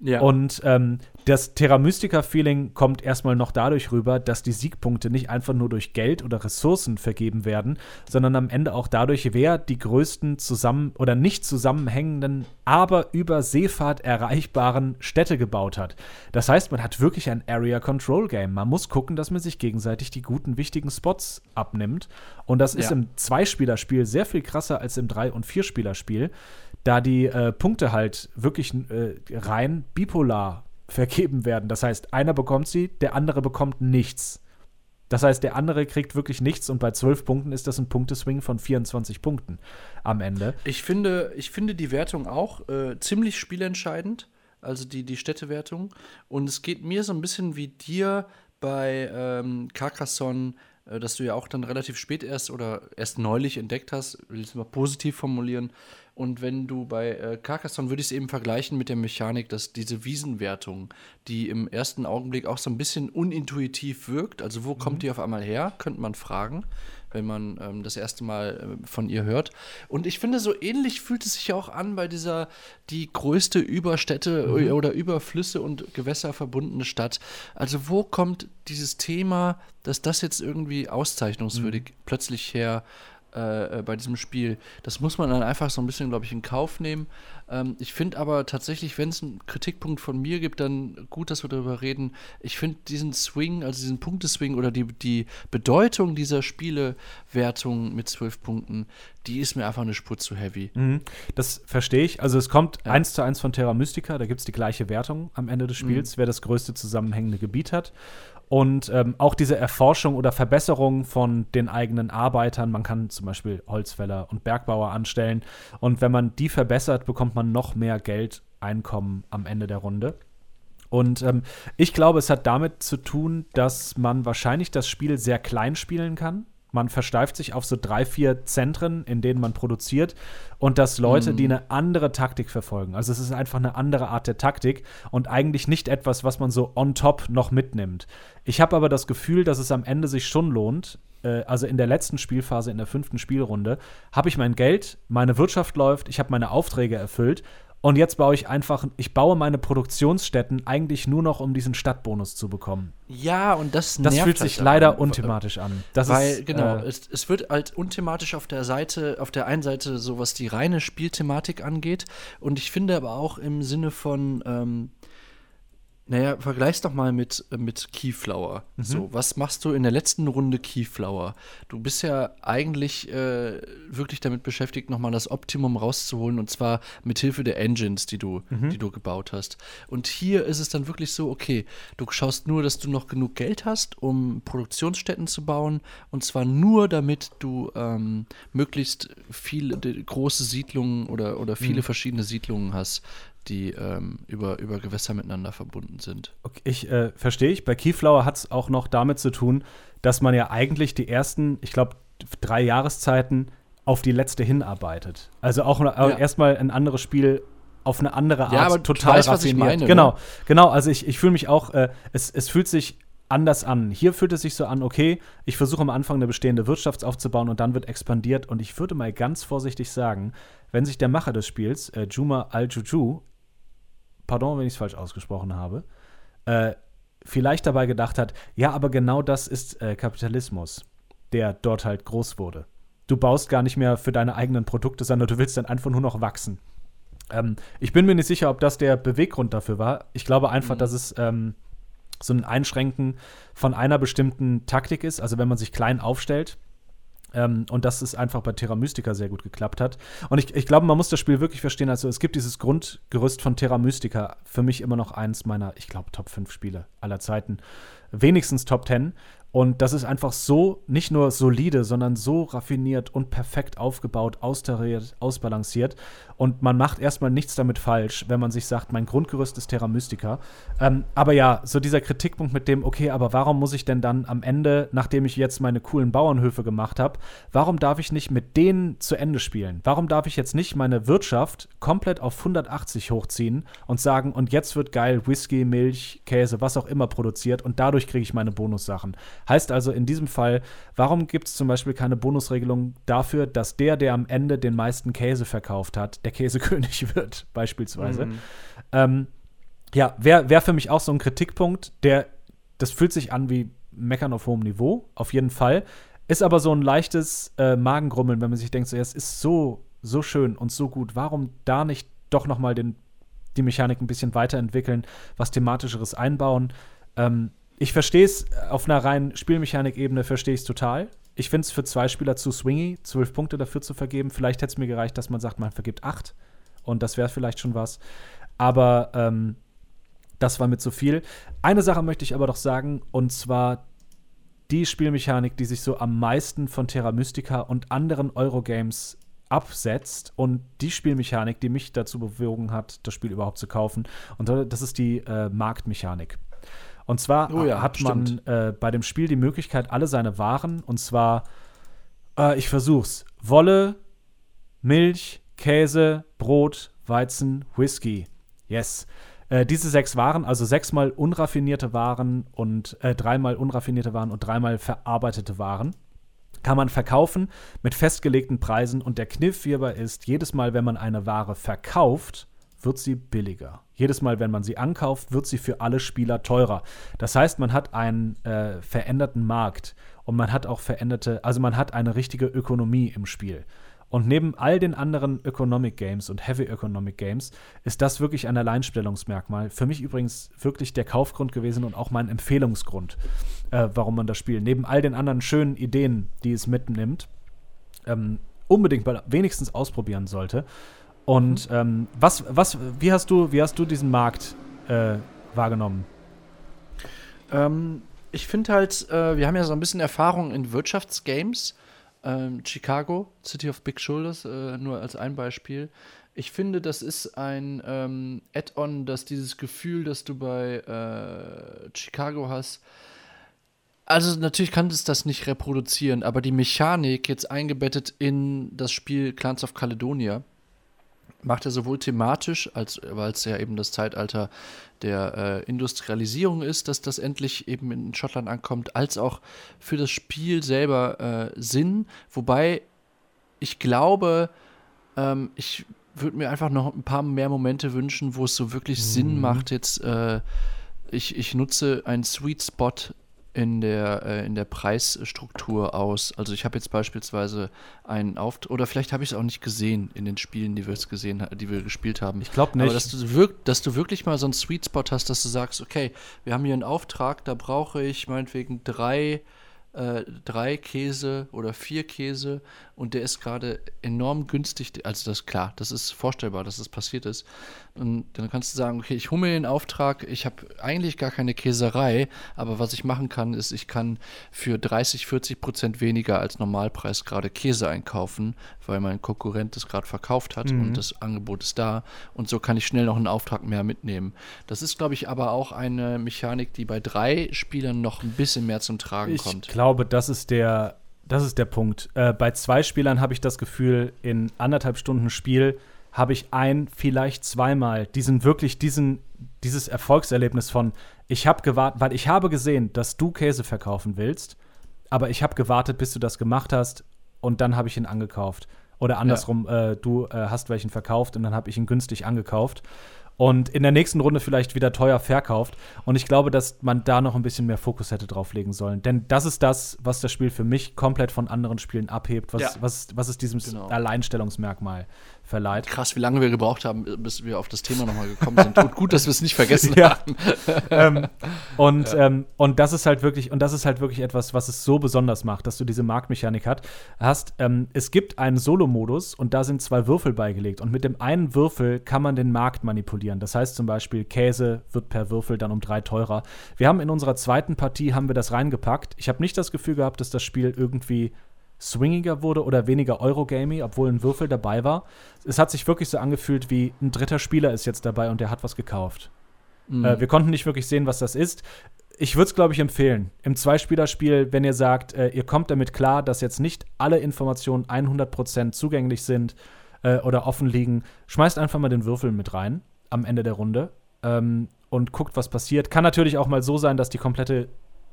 Ja. Und ähm, das Terra Mystica-Feeling kommt erstmal noch dadurch rüber, dass die Siegpunkte nicht einfach nur durch Geld oder Ressourcen vergeben werden, sondern am Ende auch dadurch, wer die größten zusammen oder nicht zusammenhängenden, aber über Seefahrt erreichbaren Städte gebaut hat. Das heißt, man hat wirklich ein Area Control Game. Man muss gucken, dass man sich gegenseitig die guten, wichtigen Spots abnimmt. Und das ist ja. im Zweispielerspiel sehr viel krasser als im Drei- und Vierspielerspiel da die äh, Punkte halt wirklich äh, rein bipolar vergeben werden. Das heißt, einer bekommt sie, der andere bekommt nichts. Das heißt, der andere kriegt wirklich nichts und bei 12 Punkten ist das ein Punkteswing von 24 Punkten am Ende. Ich finde, ich finde die Wertung auch äh, ziemlich spielentscheidend, also die, die Städtewertung. Und es geht mir so ein bisschen wie dir bei ähm, Carcassonne, äh, dass du ja auch dann relativ spät erst oder erst neulich entdeckt hast, will ich es mal positiv formulieren, und wenn du bei äh, Carcassonne würde ich es eben vergleichen mit der Mechanik, dass diese Wiesenwertung, die im ersten Augenblick auch so ein bisschen unintuitiv wirkt, also wo mhm. kommt die auf einmal her, könnte man fragen, wenn man ähm, das erste Mal äh, von ihr hört. Und ich finde, so ähnlich fühlt es sich ja auch an bei dieser die größte Überstädte mhm. oder Überflüsse und Gewässer verbundene Stadt. Also wo kommt dieses Thema, dass das jetzt irgendwie auszeichnungswürdig mhm. plötzlich her? Äh, äh, bei diesem Spiel. Das muss man dann einfach so ein bisschen, glaube ich, in Kauf nehmen. Ähm, ich finde aber tatsächlich, wenn es einen Kritikpunkt von mir gibt, dann gut, dass wir darüber reden. Ich finde diesen Swing, also diesen Punkteswing oder die, die Bedeutung dieser Spielewertung mit zwölf Punkten, die ist mir einfach eine Spur zu heavy. Mhm. Das verstehe ich. Also es kommt ja. eins zu eins von Terra Mystica, da gibt es die gleiche Wertung am Ende des Spiels, mhm. wer das größte zusammenhängende Gebiet hat. Und ähm, auch diese Erforschung oder Verbesserung von den eigenen Arbeitern. Man kann zum Beispiel Holzfäller und Bergbauer anstellen. Und wenn man die verbessert, bekommt man noch mehr Geld, Einkommen am Ende der Runde. Und ähm, ich glaube, es hat damit zu tun, dass man wahrscheinlich das Spiel sehr klein spielen kann. Man versteift sich auf so drei, vier Zentren, in denen man produziert. Und dass Leute, mhm. die eine andere Taktik verfolgen. Also es ist einfach eine andere Art der Taktik und eigentlich nicht etwas, was man so on top noch mitnimmt. Ich habe aber das Gefühl, dass es am Ende sich schon lohnt. Äh, also in der letzten Spielphase, in der fünften Spielrunde, habe ich mein Geld, meine Wirtschaft läuft, ich habe meine Aufträge erfüllt und jetzt baue ich einfach, ich baue meine Produktionsstätten eigentlich nur noch, um diesen Stadtbonus zu bekommen. Ja, und das Das fühlt sich halt leider an. unthematisch an. Das Weil, ist, genau, äh, es, es wird halt unthematisch auf der Seite, auf der einen Seite so, was die reine Spielthematik angeht. Und ich finde aber auch im Sinne von, ähm, naja, vergleich's doch mal mit, äh, mit Keyflower. Mhm. So, was machst du in der letzten Runde Keyflower? Du bist ja eigentlich äh, wirklich damit beschäftigt, nochmal das Optimum rauszuholen und zwar mit Hilfe der Engines, die du, mhm. die du gebaut hast. Und hier ist es dann wirklich so, okay, du schaust nur, dass du noch genug Geld hast, um Produktionsstätten zu bauen und zwar nur damit du ähm, möglichst viele große Siedlungen oder, oder viele mhm. verschiedene Siedlungen hast, die ähm, über, über Gewässer miteinander verbunden sind. Okay, ich äh, verstehe ich. Bei Keyflower hat es auch noch damit zu tun, dass man ja eigentlich die ersten, ich glaube, drei Jahreszeiten auf die letzte hinarbeitet. Also auch ja. erstmal ein anderes Spiel auf eine andere Art ja, aber total weißt, raffiniert. Was ich meine, genau, ne? genau. Also ich, ich fühle mich auch, äh, es, es fühlt sich anders an. Hier fühlt es sich so an, okay, ich versuche am Anfang eine bestehende Wirtschaft aufzubauen und dann wird expandiert. Und ich würde mal ganz vorsichtig sagen, wenn sich der Macher des Spiels, äh, Juma Al-Juju, pardon, wenn ich es falsch ausgesprochen habe, äh, vielleicht dabei gedacht hat, ja, aber genau das ist äh, Kapitalismus, der dort halt groß wurde. Du baust gar nicht mehr für deine eigenen Produkte, sondern du willst dann einfach nur noch wachsen. Ähm, ich bin mir nicht sicher, ob das der Beweggrund dafür war. Ich glaube einfach, mhm. dass es ähm, so ein Einschränken von einer bestimmten Taktik ist. Also wenn man sich klein aufstellt, ähm, und dass es einfach bei Terra Mystica sehr gut geklappt hat. Und ich, ich glaube, man muss das Spiel wirklich verstehen. Also, es gibt dieses Grundgerüst von Terra Mystica. Für mich immer noch eins meiner, ich glaube, Top 5 Spiele aller Zeiten. Wenigstens Top 10. Und das ist einfach so nicht nur solide, sondern so raffiniert und perfekt aufgebaut, austariert, ausbalanciert. Und man macht erstmal nichts damit falsch, wenn man sich sagt, mein Grundgerüst ist Terra Mystica. Ähm, aber ja, so dieser Kritikpunkt mit dem, okay, aber warum muss ich denn dann am Ende, nachdem ich jetzt meine coolen Bauernhöfe gemacht habe, warum darf ich nicht mit denen zu Ende spielen? Warum darf ich jetzt nicht meine Wirtschaft komplett auf 180 hochziehen und sagen, und jetzt wird geil Whisky, Milch, Käse, was auch immer produziert und dadurch kriege ich meine Bonussachen? Heißt also in diesem Fall, warum gibt es zum Beispiel keine Bonusregelung dafür, dass der, der am Ende den meisten Käse verkauft hat, der Käsekönig wird, beispielsweise? Mhm. Ähm, ja, wäre wär für mich auch so ein Kritikpunkt, der, das fühlt sich an wie Meckern auf hohem Niveau, auf jeden Fall. Ist aber so ein leichtes äh, Magengrummeln, wenn man sich denkt, so, ja, es ist so, so schön und so gut. Warum da nicht doch noch mal den, die Mechanik ein bisschen weiterentwickeln, was thematischeres einbauen? Ähm, ich verstehe es auf einer reinen Spielmechanik-Ebene, verstehe ich es total. Ich finde es für zwei Spieler zu swingy, zwölf Punkte dafür zu vergeben. Vielleicht hätte es mir gereicht, dass man sagt, man vergibt acht. Und das wäre vielleicht schon was. Aber ähm, das war mir zu viel. Eine Sache möchte ich aber doch sagen, und zwar die Spielmechanik, die sich so am meisten von Terra Mystica und anderen Eurogames absetzt und die Spielmechanik, die mich dazu bewogen hat, das Spiel überhaupt zu kaufen. Und das ist die äh, Marktmechanik. Und zwar oh ja, hat man äh, bei dem Spiel die Möglichkeit, alle seine Waren, und zwar, äh, ich versuch's, Wolle, Milch, Käse, Brot, Weizen, Whisky. Yes. Äh, diese sechs Waren, also sechsmal unraffinierte Waren und äh, dreimal unraffinierte Waren und dreimal verarbeitete Waren, kann man verkaufen mit festgelegten Preisen. Und der Kniff hierbei ist, jedes Mal, wenn man eine Ware verkauft, wird sie billiger. Jedes Mal, wenn man sie ankauft, wird sie für alle Spieler teurer. Das heißt, man hat einen äh, veränderten Markt und man hat auch veränderte, also man hat eine richtige Ökonomie im Spiel. Und neben all den anderen Economic Games und Heavy Economic Games ist das wirklich ein Alleinstellungsmerkmal. Für mich übrigens wirklich der Kaufgrund gewesen und auch mein Empfehlungsgrund, äh, warum man das spielt. Neben all den anderen schönen Ideen, die es mitnimmt, ähm, unbedingt mal wenigstens ausprobieren sollte. Und mhm. ähm, was, was, wie hast du, wie hast du diesen Markt äh, wahrgenommen? Ähm, ich finde halt, äh, wir haben ja so ein bisschen Erfahrung in Wirtschaftsgames. Ähm, Chicago, City of Big Shoulders, äh, nur als ein Beispiel. Ich finde, das ist ein ähm, Add-on, das dieses Gefühl, das du bei äh, Chicago hast, also natürlich kann es das nicht reproduzieren, aber die Mechanik jetzt eingebettet in das Spiel Clans of Caledonia, macht er sowohl thematisch, als weil es ja eben das Zeitalter der äh, Industrialisierung ist, dass das endlich eben in Schottland ankommt, als auch für das Spiel selber äh, Sinn. Wobei ich glaube, ähm, ich würde mir einfach noch ein paar mehr Momente wünschen, wo es so wirklich mhm. Sinn macht, jetzt äh, ich, ich nutze einen Sweet Spot in der, äh, in der Preisstruktur aus. Also ich habe jetzt beispielsweise einen Auftritt, oder vielleicht habe ich es auch nicht gesehen in den Spielen, die wir jetzt gesehen die wir gespielt haben. Ich glaube nicht. Aber dass du, wirk dass du wirklich mal so einen Sweet Spot hast, dass du sagst, okay, wir haben hier einen Auftrag, da brauche ich meinetwegen drei äh, drei Käse oder vier Käse und der ist gerade enorm günstig. Also das klar, das ist vorstellbar, dass das passiert ist. Und dann kannst du sagen, okay, ich mir den Auftrag, ich habe eigentlich gar keine Käserei, aber was ich machen kann, ist, ich kann für 30, 40 Prozent weniger als Normalpreis gerade Käse einkaufen, weil mein Konkurrent das gerade verkauft hat mhm. und das Angebot ist da. Und so kann ich schnell noch einen Auftrag mehr mitnehmen. Das ist, glaube ich, aber auch eine Mechanik, die bei drei Spielern noch ein bisschen mehr zum Tragen ich kommt. Ich glaube, das ist der, das ist der Punkt. Äh, bei zwei Spielern habe ich das Gefühl, in anderthalb Stunden Spiel habe ich ein, vielleicht zweimal diesen wirklich diesen dieses Erfolgserlebnis von ich habe gewartet, weil ich habe gesehen, dass du Käse verkaufen willst, aber ich habe gewartet, bis du das gemacht hast und dann habe ich ihn angekauft oder andersrum, ja. äh, du äh, hast welchen verkauft und dann habe ich ihn günstig angekauft und in der nächsten Runde vielleicht wieder teuer verkauft. Und ich glaube, dass man da noch ein bisschen mehr Fokus hätte drauf legen sollen. Denn das ist das, was das Spiel für mich komplett von anderen Spielen abhebt, was, Ja. was, was es diesem Genau. Alleinstellungsmerkmal verleiht. Krass, wie lange wir gebraucht haben, bis wir auf das Thema nochmal gekommen sind. Und gut, dass wir es nicht vergessen Ja. haben. ähm, und, ähm, und das ist halt wirklich, und das ist halt wirklich etwas, was es so besonders macht, dass du diese Marktmechanik hat, hast. Ähm, es gibt einen Solo-Modus und da sind zwei Würfel beigelegt. Und mit dem einen Würfel kann man den Markt manipulieren. Das heißt zum Beispiel, Käse wird per Würfel dann um drei teurer. Wir haben in unserer zweiten Partie haben wir das reingepackt. Ich habe nicht das Gefühl gehabt, dass das Spiel irgendwie swingiger wurde oder weniger Eurogamey, obwohl ein Würfel dabei war. Es hat sich wirklich so angefühlt, wie ein dritter Spieler ist jetzt dabei und der hat was gekauft. Mhm. Äh, wir konnten nicht wirklich sehen, was das ist. Ich würde es, glaube ich, empfehlen. Im Zweispielerspiel, wenn ihr sagt, äh, ihr kommt damit klar, dass jetzt nicht alle Informationen 100% zugänglich sind äh, oder offen liegen, schmeißt einfach mal den Würfel mit rein am Ende der Runde ähm, und guckt, was passiert. Kann natürlich auch mal so sein, dass die komplette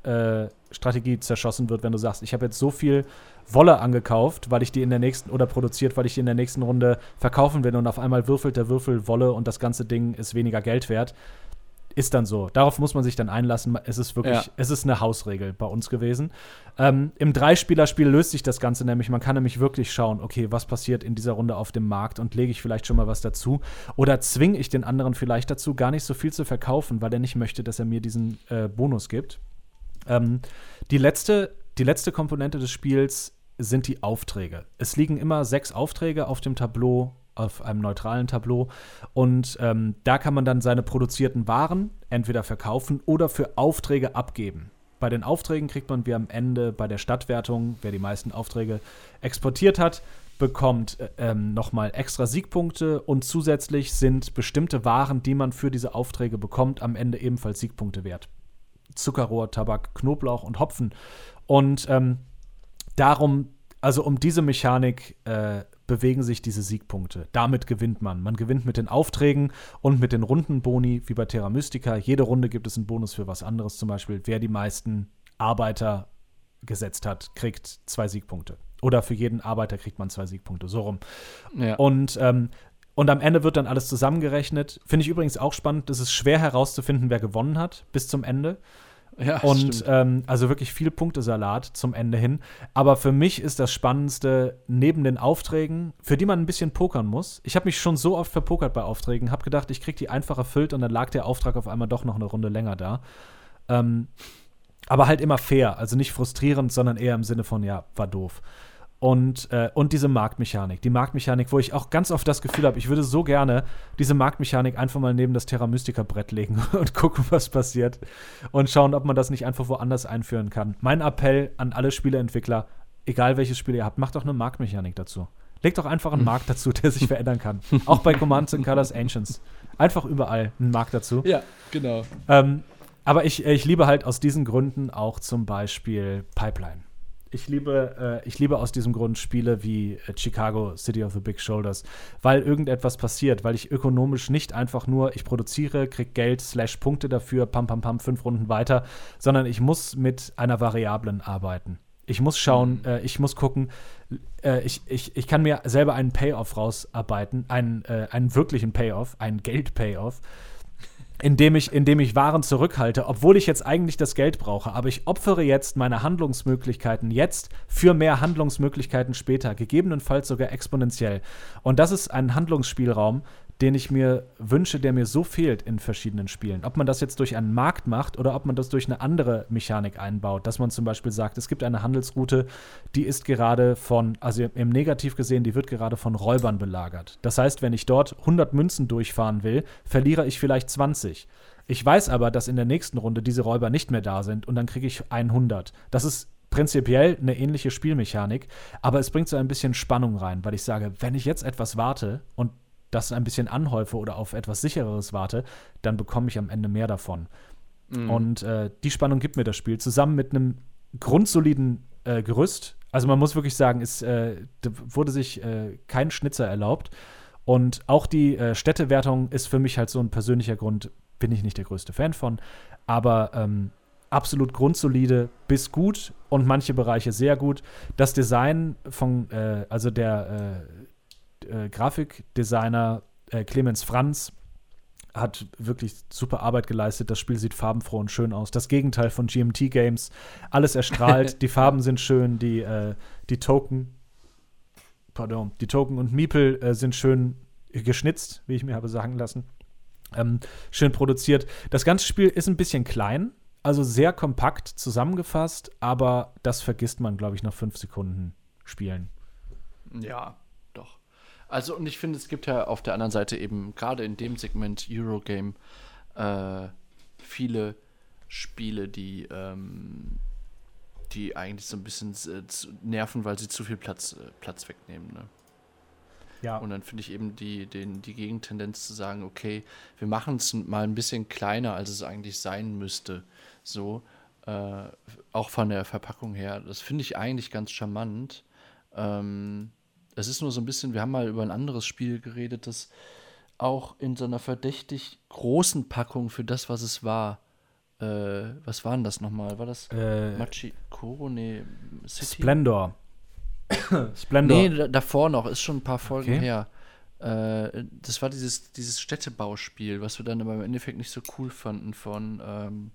äh, Strategie zerschossen wird, wenn du sagst, ich habe jetzt so viel Wolle angekauft, weil ich die in der nächsten oder produziert, weil ich die in der nächsten Runde verkaufen will und auf einmal würfelt der Würfel Wolle und das ganze Ding ist weniger Geld wert. Ist dann so. Darauf muss man sich dann einlassen. Es ist wirklich, Ja. es ist eine Hausregel bei uns gewesen. Ähm, Im Dreispielerspiel löst sich das Ganze nämlich. Man kann nämlich wirklich schauen, okay, was passiert in dieser Runde auf dem Markt und lege ich vielleicht schon mal was dazu. Oder zwinge ich den anderen vielleicht dazu, gar nicht so viel zu verkaufen, weil er nicht möchte, dass er mir diesen äh, Bonus gibt. Ähm, die, letzte, die letzte Komponente des Spiels sind die Aufträge. Es liegen immer sechs Aufträge auf dem Tableau, auf einem neutralen Tableau. Und ähm, da kann man dann seine produzierten Waren entweder verkaufen oder für Aufträge abgeben. Bei den Aufträgen kriegt man wie am Ende bei der Stadtwertung, wer die meisten Aufträge exportiert hat, bekommt äh, ähm, nochmal extra Siegpunkte und zusätzlich sind bestimmte Waren, die man für diese Aufträge bekommt, am Ende ebenfalls Siegpunkte wert. Zuckerrohr, Tabak, Knoblauch und Hopfen. Und ähm, darum, also um diese Mechanik äh, bewegen sich diese Siegpunkte. Damit gewinnt man. Man gewinnt mit den Aufträgen und mit den Rundenboni, wie bei Terra Mystica. Jede Runde gibt es einen Bonus für was anderes. Zum Beispiel, wer die meisten Arbeiter gesetzt hat, kriegt zwei Siegpunkte. Oder für jeden Arbeiter kriegt man zwei Siegpunkte. So rum. ja. Und, ähm, und am Ende wird dann alles zusammengerechnet. Finde ich übrigens auch spannend. Es ist schwer herauszufinden, wer gewonnen hat bis zum Ende. ja, Und stimmt. ähm, also wirklich viel Punktesalat zum Ende hin. Aber für mich ist das Spannendste neben den Aufträgen, für die man ein bisschen pokern muss. Ich habe mich schon so oft verpokert bei Aufträgen, habe gedacht, ich kriege die einfach erfüllt und dann lag der Auftrag auf einmal doch noch eine Runde länger da. Ähm, aber halt immer fair, also nicht frustrierend, sondern eher im Sinne von, ja, war doof. Und, äh, und diese Marktmechanik. Die Marktmechanik, wo ich auch ganz oft das Gefühl habe, ich würde so gerne diese Marktmechanik einfach mal neben das Terra Mystica Brett legen und gucken, was passiert. Und schauen, ob man das nicht einfach woanders einführen kann. Mein Appell an alle Spieleentwickler, egal welches Spiel ihr habt, macht doch eine Marktmechanik dazu. Legt doch einfach einen Markt dazu, der sich verändern kann. Auch bei Commands and Colors Ancients. Einfach überall einen Markt dazu. ja, genau. Ähm, aber ich, ich liebe halt aus diesen Gründen auch zum Beispiel Pipeline. Ich liebe, äh, ich liebe aus diesem Grund Spiele wie äh, Chicago, City of the Big Shoulders, weil irgendetwas passiert, weil ich ökonomisch nicht einfach nur, ich produziere, krieg Geld, slash Punkte dafür, pam, pam, pam, fünf Runden weiter, sondern ich muss mit einer Variablen arbeiten. Ich muss schauen, äh, ich muss gucken, äh, ich, ich, ich kann mir selber einen Payoff rausarbeiten, einen, äh, einen wirklichen Payoff, einen Geld-Payoff, indem ich, indem ich Waren zurückhalte, obwohl ich jetzt eigentlich das Geld brauche. Aber ich opfere jetzt meine Handlungsmöglichkeiten jetzt für mehr Handlungsmöglichkeiten später, gegebenenfalls sogar exponentiell. Und das ist ein Handlungsspielraum, den ich mir wünsche, der mir so fehlt in verschiedenen Spielen. Ob man das jetzt durch einen Markt macht oder ob man das durch eine andere Mechanik einbaut, dass man zum Beispiel sagt, es gibt eine Handelsroute, die ist gerade von, also im Negativ gesehen, die wird gerade von Räubern belagert. Das heißt, wenn ich dort 100 Münzen durchfahren will, verliere ich vielleicht 20. Ich weiß aber, dass in der nächsten Runde diese Räuber nicht mehr da sind und dann kriege ich 100. Das ist prinzipiell eine ähnliche Spielmechanik, aber es bringt so ein bisschen Spannung rein, weil ich sage, wenn ich jetzt etwas warte und das ein bisschen anhäufe oder auf etwas sichereres warte, dann bekomme ich am Ende mehr davon. Mhm. Und äh, die Spannung gibt mir das Spiel zusammen mit einem grundsoliden äh, Gerüst. Also man muss wirklich sagen, es äh, wurde sich äh, kein Schnitzer erlaubt. Und auch die äh, Städtewertung ist für mich halt so ein persönlicher Grund, bin ich nicht der größte Fan von. Aber ähm, absolut grundsolide bis gut und manche Bereiche sehr gut. Das Design von, äh, also der äh, Grafikdesigner äh, Clemens Franz hat wirklich super Arbeit geleistet. Das Spiel sieht farbenfroh und schön aus. Das Gegenteil von GMT Games. Alles erstrahlt, die Farben sind schön, die, äh, die Token, pardon, die Token und Miepel äh, sind schön geschnitzt, wie ich mir habe sagen lassen. Ähm, schön produziert. Das ganze Spiel ist ein bisschen klein, also sehr kompakt zusammengefasst, aber das vergisst man, glaube ich, nach fünf Sekunden Spielen. Ja. Also, und ich finde, es gibt ja auf der anderen Seite eben gerade in dem Segment Eurogame äh, viele Spiele, die, ähm, die eigentlich so ein bisschen äh, nerven, weil sie zu viel Platz, äh, Platz wegnehmen. Ne? Ja. Und dann finde ich eben die, den, die Gegentendenz zu sagen, okay, wir machen es mal ein bisschen kleiner, als es eigentlich sein müsste. So, äh, auch von der Verpackung her. Das finde ich eigentlich ganz charmant. Ähm, es ist nur so ein bisschen, wir haben mal über ein anderes Spiel geredet, das auch in so einer verdächtig großen Packung für das, was es war. Äh, was war denn das nochmal? War das äh, Machikoro? Nee, City? Splendor. Splendor. Nee, davor noch, ist schon ein paar Folgen okay. her. Äh, das war dieses, dieses Städtebauspiel, was wir dann aber im Endeffekt nicht so cool fanden von, ähm,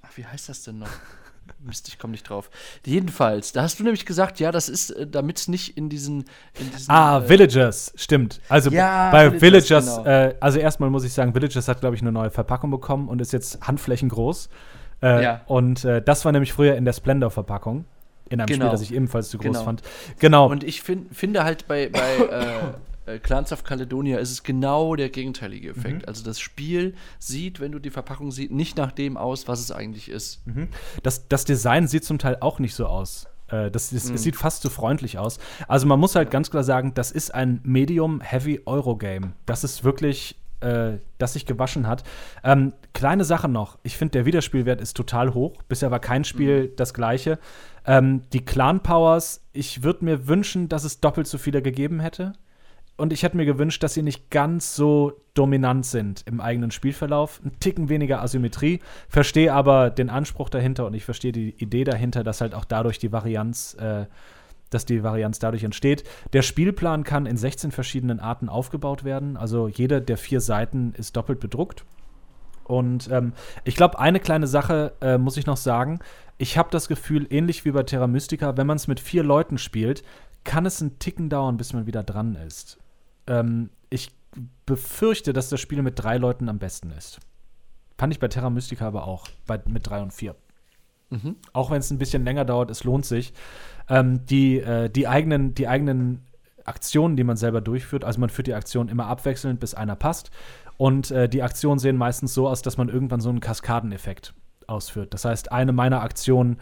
ach, wie heißt das denn noch? Mist, ich komme nicht drauf. Jedenfalls, da hast du nämlich gesagt, ja, das ist, äh, damit es nicht in diesen, in diesen. ah, äh, Villagers, stimmt. Also ja, bei Villagers, Villagers genau. äh, also erstmal muss ich sagen, Villagers hat, glaube ich, eine neue Verpackung bekommen und ist jetzt handflächengroß. Äh, ja. Und äh, das war nämlich früher in der Splendor-Verpackung in einem genau. Spiel, das ich ebenfalls zu groß genau. fand. Genau. Und ich find, finde halt bei, bei äh, Clans of Caledonia ist es genau der gegenteilige Effekt. Mhm. Also das Spiel sieht, wenn du die Verpackung siehst, nicht nach dem aus, was es eigentlich ist. Mhm. Das, das Design sieht zum Teil auch nicht so aus. Äh, das, das mhm. Es sieht fast zu freundlich aus. Also man muss halt ganz klar sagen, das ist ein Medium-Heavy-Euro-Game. Das ist wirklich äh, das sich gewaschen hat. Ähm, kleine Sache noch. Ich finde, der Wiederspielwert ist total hoch. Bisher war kein Spiel mhm. das gleiche. Ähm, die Clan-Powers, ich würde mir wünschen, dass es doppelt so viele gegeben hätte. Und ich hätte mir gewünscht, dass sie nicht ganz so dominant sind im eigenen Spielverlauf. Ein Ticken weniger Asymmetrie. Verstehe aber den Anspruch dahinter und ich verstehe die Idee dahinter, dass halt auch dadurch die Varianz äh, dass die Varianz dadurch entsteht. Der Spielplan kann in 16 verschiedenen Arten aufgebaut werden. Also jede der vier Seiten ist doppelt bedruckt. Und ähm, ich glaube, eine kleine Sache äh, muss ich noch sagen. Ich habe das Gefühl, ähnlich wie bei Terra Mystica, wenn man es mit vier Leuten spielt, kann es einen Ticken dauern, bis man wieder dran ist. Ähm, ich befürchte, dass das Spiel mit drei Leuten am besten ist. Fand ich bei Terra Mystica aber auch, bei, mit drei und vier. Mhm. Auch wenn es ein bisschen länger dauert, es lohnt sich. Ähm, die, äh, die, eigenen, die eigenen Aktionen, die man selber durchführt, also man führt die Aktion immer abwechselnd, bis einer passt. Und äh, die Aktionen sehen meistens so aus, dass man irgendwann so einen Kaskadeneffekt ausführt. Das heißt, eine meiner Aktionen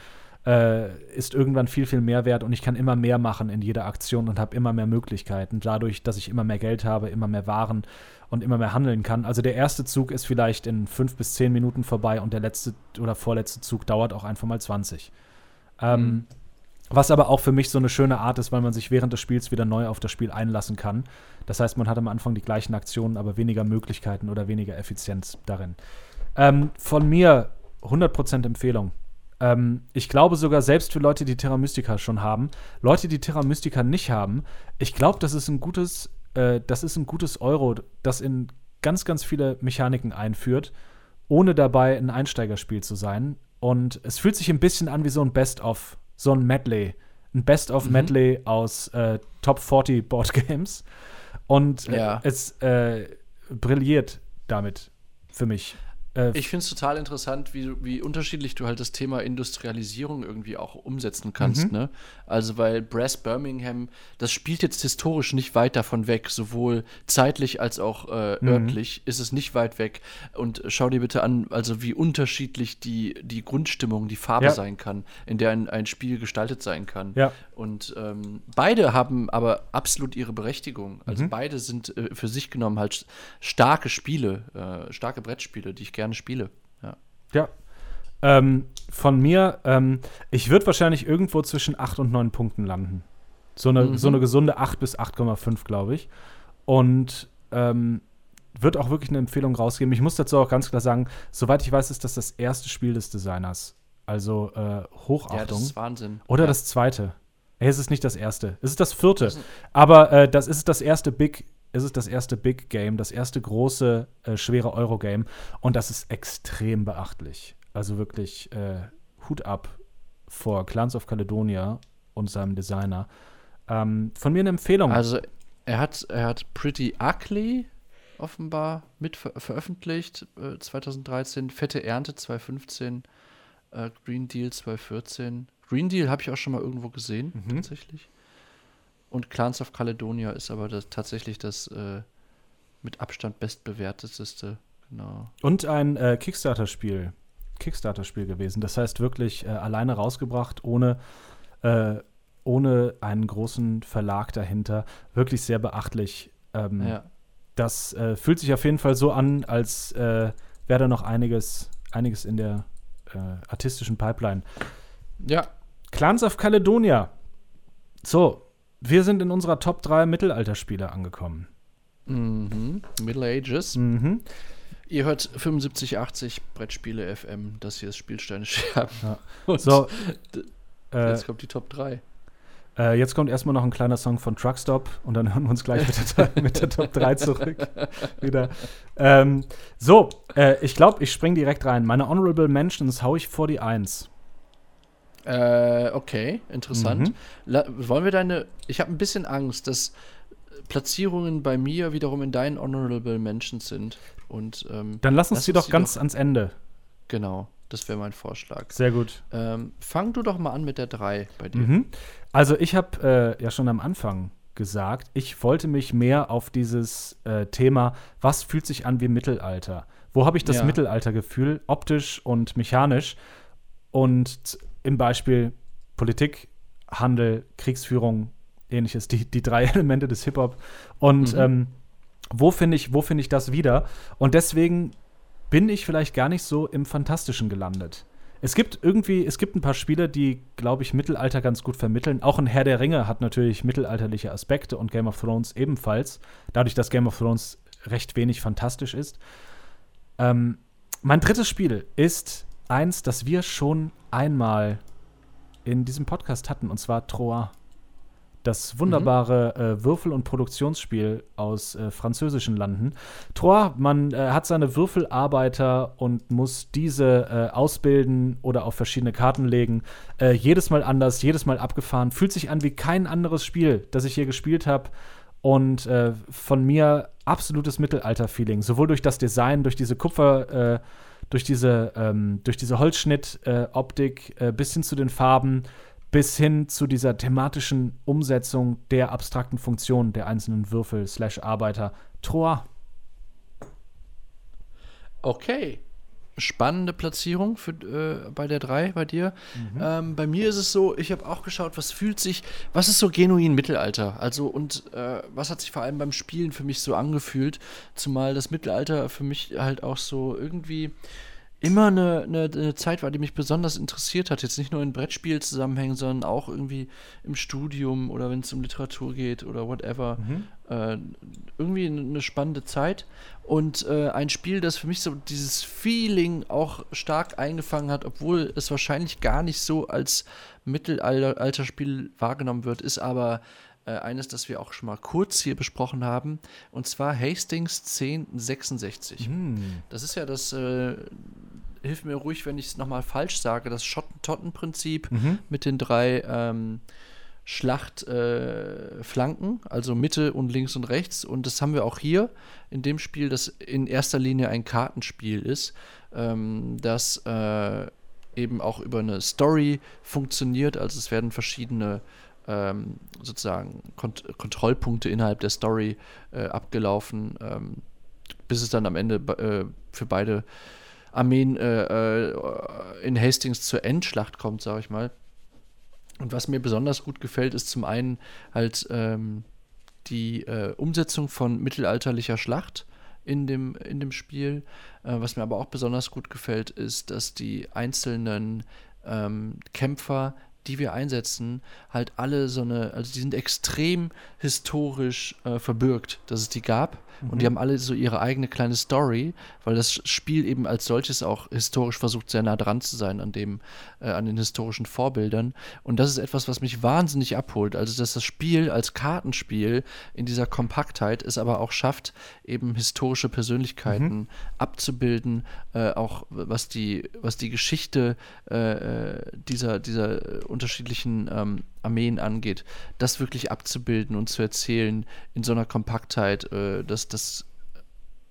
äh, ist irgendwann viel, viel mehr wert und ich kann immer mehr machen in jeder Aktion und habe immer mehr Möglichkeiten. Dadurch, dass ich immer mehr Geld habe, immer mehr Waren und immer mehr handeln kann. Also der erste Zug ist vielleicht in fünf bis zehn Minuten vorbei und der letzte oder vorletzte Zug dauert auch einfach mal 20. Ähm, mhm. Was aber auch für mich so eine schöne Art ist, weil man sich während des Spiels wieder neu auf das Spiel einlassen kann. Das heißt, man hat am Anfang die gleichen Aktionen, aber weniger Möglichkeiten oder weniger Effizienz darin. Ähm, von mir 100% Empfehlung. Ähm, ich glaube sogar selbst für Leute, die Terra Mystica schon haben, Leute, die Terra Mystica nicht haben, ich glaube, das ist ein gutes äh, das ist ein gutes Euro, das in ganz, ganz viele Mechaniken einführt, ohne dabei ein Einsteigerspiel zu sein. Und es fühlt sich ein bisschen an wie so ein Best-of, so ein Medley. Ein Best-of-Medley mhm. aus äh, Top 40 Board Games. Und äh, ja. es äh, brilliert damit für mich. Äh, ich finde es total interessant, wie, wie unterschiedlich du halt das Thema Industrialisierung irgendwie auch umsetzen kannst. Mhm. Ne? Also, weil Brass Birmingham, das spielt jetzt historisch nicht weit davon weg, sowohl zeitlich als auch äh, mhm. örtlich ist es nicht weit weg. Und schau dir bitte an, also wie unterschiedlich die, die Grundstimmung, die Farbe ja. sein kann, in der ein, ein Spiel gestaltet sein kann. Ja. Und ähm, beide haben aber absolut ihre Berechtigung. Also, mhm. beide sind äh, für sich genommen halt starke Spiele, äh, starke Brettspiele, die ich gerne gerne spiele. Ja. Ja. Ähm, von mir, ähm, ich würde wahrscheinlich irgendwo zwischen 8 und 9 Punkten landen. So eine, mhm. so eine gesunde 8 bis 8,5, glaube ich. Und ähm, wird auch wirklich eine Empfehlung rausgeben. Ich muss dazu auch ganz klar sagen, soweit ich weiß, ist das das erste Spiel des Designers. Also äh, Hochachtung. Ja, das ist Wahnsinn. Oder ja. das zweite. Hey, es ist nicht das erste. Es ist das vierte. Aber äh, das ist das erste Big ist es das erste Big Game, das erste große, äh, schwere Euro-Game. Und das ist extrem beachtlich. Also wirklich äh, Hut ab vor Clans of Caledonia und seinem Designer. Ähm, von mir eine Empfehlung. Also er hat, er hat Pretty Ugly offenbar mit ver veröffentlicht, äh, 2013, Fette Ernte 2015, äh, Green Deal 2014. Green Deal habe ich auch schon mal irgendwo gesehen, mhm. tatsächlich. Und Clans of Caledonia ist aber das, tatsächlich das äh, mit Abstand bestbewerteteste. Genau. Und ein äh, Kickstarter-Spiel. Kickstarter-Spiel gewesen. Das heißt wirklich äh, alleine rausgebracht, ohne, äh, ohne einen großen Verlag dahinter. Wirklich sehr beachtlich. Ähm, ja. Das äh, fühlt sich auf jeden Fall so an, als äh, wäre da noch einiges, einiges in der artistischen Pipeline. Ja. Clans of Caledonia. So, wir sind in unserer Top 3 Mittelalterspiele angekommen. Mhm. Middle Ages. Mhm. Ihr hört 7580 Brettspiele FM. Das hier ist Spielsteine Scherben. Ja. So, äh, jetzt kommt die Top 3. Äh, jetzt kommt erstmal noch ein kleiner Song von Truckstop und dann hören wir uns gleich mit der, mit der Top 3 zurück. Wieder. Ähm, so, äh, ich glaube, ich springe direkt rein. Meine Honorable Mentions haue ich vor die 1. Äh, okay, interessant. Mhm. wollen wir deine. Ich habe ein bisschen Angst, dass Platzierungen bei mir wiederum in deinen Honorable Mentions sind. Und, ähm, Dann lass uns die doch ganz doch, ans Ende. Genau, das wäre mein Vorschlag. Sehr gut. Ähm, fang du doch mal an mit der 3 bei dir. Mhm. Also, ich habe äh, ja schon am Anfang gesagt, ich wollte mich mehr auf dieses äh, Thema, was fühlt sich an wie Mittelalter? Wo habe ich das ja. Mittelaltergefühl, optisch und mechanisch? Und im Beispiel Politik, Handel, Kriegsführung, ähnliches, die, die drei Elemente des Hip-Hop. Und mhm. ähm, wo finde ich, wo ich das wieder? Und deswegen bin ich vielleicht gar nicht so im Fantastischen gelandet. Es gibt irgendwie, es gibt ein paar Spiele, die, glaube ich, Mittelalter ganz gut vermitteln. Auch ein Herr der Ringe hat natürlich mittelalterliche Aspekte und Game of Thrones ebenfalls. Dadurch, dass Game of Thrones recht wenig fantastisch ist. Ähm, mein drittes Spiel ist eins, das wir schon einmal in diesem Podcast hatten, und zwar Troyes das wunderbare mhm. äh, Würfel- und Produktionsspiel aus äh, französischen Landen. Troyes, man äh, hat seine Würfelarbeiter und muss diese äh, ausbilden oder auf verschiedene Karten legen. Äh, jedes Mal anders, jedes Mal abgefahren. Fühlt sich an wie kein anderes Spiel, das ich hier gespielt habe. Und äh, von mir absolutes Mittelalter-Feeling. Sowohl durch das Design, durch diese Kupfer, durch diese, ähm, durch diese Holzschnitt-Optik bis hin zu den Farben bis hin zu dieser thematischen Umsetzung der abstrakten Funktionen der einzelnen Würfel slash Arbeiter. Troa. Okay. Spannende Platzierung für, äh, bei der 3 bei dir. Mhm. Ähm, bei mir ist es so, ich habe auch geschaut, was fühlt sich, was ist so genuin Mittelalter? Also und äh, was hat sich vor allem beim Spielen für mich so angefühlt? Zumal das Mittelalter für mich halt auch so irgendwie immer eine, eine, eine, Zeit war, die mich besonders interessiert hat. Jetzt nicht nur in Brettspielzusammenhängen, sondern auch irgendwie im Studium oder wenn es um Literatur geht oder whatever. Mhm. Äh, irgendwie eine spannende Zeit. Und äh, ein Spiel, das für mich so dieses Feeling auch stark eingefangen hat, obwohl es wahrscheinlich gar nicht so als Mittelalterspiel wahrgenommen wird, ist aber äh, eines, das wir auch schon mal kurz hier besprochen haben, und zwar Hastings 1066. Mhm. Das ist ja das äh, hilf mir ruhig, wenn ich es nochmal falsch sage, das Schotten-Totten-Prinzip mhm. mit den drei ähm, Schlachtflanken, äh, also Mitte und links und rechts. Und das haben wir auch hier in dem Spiel, das in erster Linie ein Kartenspiel ist, ähm, das äh, eben auch über eine Story funktioniert. Also es werden verschiedene ähm, sozusagen Kont Kontrollpunkte innerhalb der Story äh, abgelaufen, ähm, bis es dann am Ende äh, für beide Armeen äh, äh, in Hastings zur Endschlacht kommt, sage ich mal. Und was mir besonders gut gefällt, ist zum einen halt ähm, die äh, Umsetzung von mittelalterlicher Schlacht in dem, in dem Spiel. Äh, was mir aber auch besonders gut gefällt, ist, dass die einzelnen ähm, Kämpfer die wir einsetzen, halt alle so eine, also die sind extrem historisch äh, verbürgt, dass es die gab. Mhm. Und die mhm. haben alle so ihre eigene kleine Story, weil das Spiel eben als solches auch historisch versucht, sehr nah dran zu sein an dem, äh, an den historischen Vorbildern. Und das ist etwas, was mich wahnsinnig abholt. Also, dass das Spiel als Kartenspiel in dieser Kompaktheit es aber auch schafft, eben historische Persönlichkeiten mhm. abzubilden, äh, auch was die, was die Geschichte äh, äh dieser, dieser unterschiedlichen ähm, Armeen angeht, das wirklich abzubilden und zu erzählen in so einer Kompaktheit, äh, das, das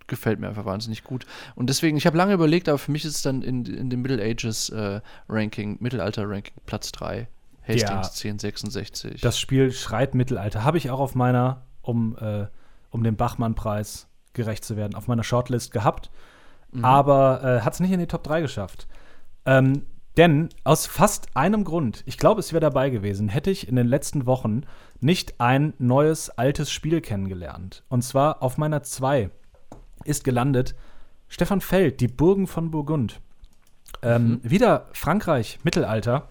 gefällt mir einfach wahnsinnig gut. Und deswegen, ich habe lange überlegt, aber für mich ist es dann in, in dem Middle Ages äh, Ranking, Mittelalter-Ranking Platz 3. Hastings ja, 1066. Das Spiel schreit Mittelalter. Habe ich auch auf meiner, um, äh, um dem Bachmann-Preis gerecht zu werden, auf meiner Shortlist gehabt. Mhm. Aber äh, hat es nicht in die Top 3 geschafft. Ähm, denn aus fast einem Grund, ich glaube, es wäre dabei gewesen, hätte ich in den letzten Wochen nicht ein neues, altes Spiel kennengelernt. Und zwar auf meiner 2 ist gelandet Stefan Feld, die Burgen von Burgund. Ähm, mhm. Wieder Frankreich, Mittelalter.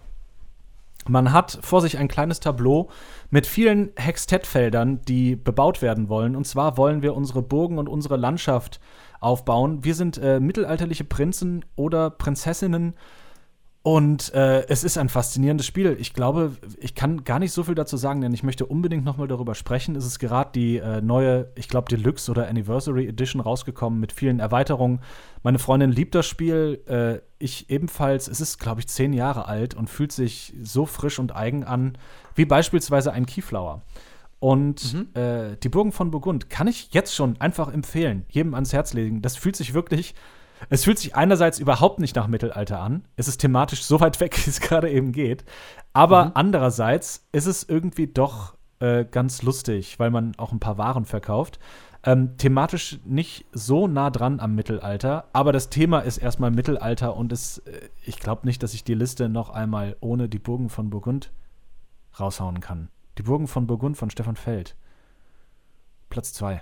Man hat vor sich ein kleines Tableau mit vielen Hextett-Feldern, die bebaut werden wollen. Und zwar wollen wir unsere Burgen und unsere Landschaft aufbauen. Wir sind äh, mittelalterliche Prinzen oder Prinzessinnen und äh, es ist ein faszinierendes Spiel. Ich glaube, ich kann gar nicht so viel dazu sagen, denn ich möchte unbedingt noch mal darüber sprechen. Es ist gerade die äh, neue, ich glaube, Deluxe oder Anniversary Edition rausgekommen mit vielen Erweiterungen. Meine Freundin liebt das Spiel, äh, ich ebenfalls. Es ist, glaube ich, zehn Jahre alt und fühlt sich so frisch und eigen an, wie beispielsweise ein Keyflower. Und mhm. äh, die Burgen von Burgund kann ich jetzt schon einfach empfehlen, jedem ans Herz legen. Das fühlt sich wirklich es fühlt sich einerseits überhaupt nicht nach Mittelalter an. Es ist thematisch so weit weg, wie es gerade eben geht. Aber mhm. andererseits ist es irgendwie doch äh, ganz lustig, weil man auch ein paar Waren verkauft. Ähm, thematisch nicht so nah dran am Mittelalter, aber das Thema ist erstmal Mittelalter und es, äh, ich glaube nicht, dass ich die Liste noch einmal ohne die Burgen von Burgund raushauen kann. Die Burgen von Burgund von Stefan Feld. Platz 2.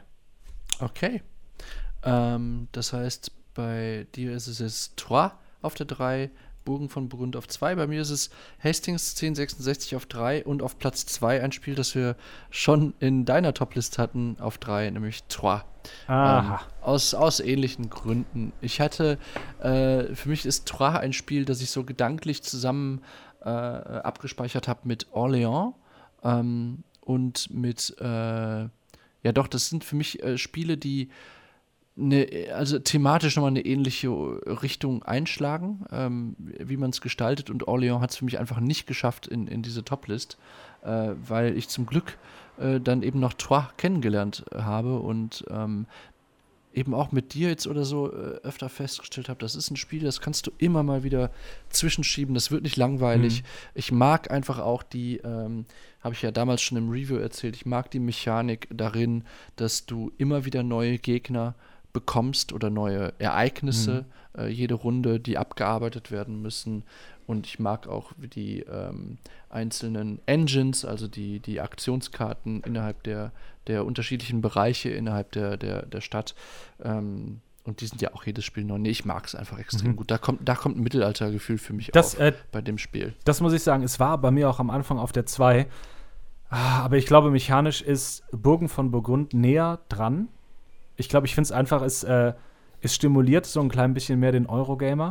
Okay. Ähm, das heißt, bei dir ist es jetzt Troyes auf der 3, Burgen von Burgund auf 2. Bei mir ist es Hastings 1066 auf 3 und auf Platz 2 ein Spiel, das wir schon in deiner Toplist hatten, auf 3, nämlich Troyes. Ähm, aus, aus ähnlichen Gründen. Ich hatte, äh, für mich ist Troyes ein Spiel, das ich so gedanklich zusammen äh, abgespeichert habe mit Orléans ähm, und mit, äh, ja doch, das sind für mich äh, Spiele, die eine, also thematisch nochmal eine ähnliche Richtung einschlagen, ähm, wie man es gestaltet. Und Orléans hat es für mich einfach nicht geschafft in, in diese Toplist, äh, weil ich zum Glück äh, dann eben noch Troyes kennengelernt habe und ähm, eben auch mit dir jetzt oder so äh, öfter festgestellt habe, das ist ein Spiel, das kannst du immer mal wieder zwischenschieben, das wird nicht langweilig. Mhm. Ich mag einfach auch die, ähm, habe ich ja damals schon im Review erzählt, ich mag die Mechanik darin, dass du immer wieder neue Gegner bekommst oder neue Ereignisse, mhm. äh, jede Runde, die abgearbeitet werden müssen. Und ich mag auch die ähm, einzelnen Engines, also die, die Aktionskarten innerhalb der, der unterschiedlichen Bereiche innerhalb der, der, der Stadt. Ähm, und die sind ja auch jedes Spiel neu. Nee, ich mag es einfach extrem mhm. gut. Da kommt, da kommt ein Mittelaltergefühl für mich das, auf äh, bei dem Spiel. Das muss ich sagen. Es war bei mir auch am Anfang auf der 2. Ah, aber ich glaube, mechanisch ist Burgen von Burgund näher dran ich glaube, ich finde es einfach, es, äh, es stimuliert so ein klein bisschen mehr den Eurogamer.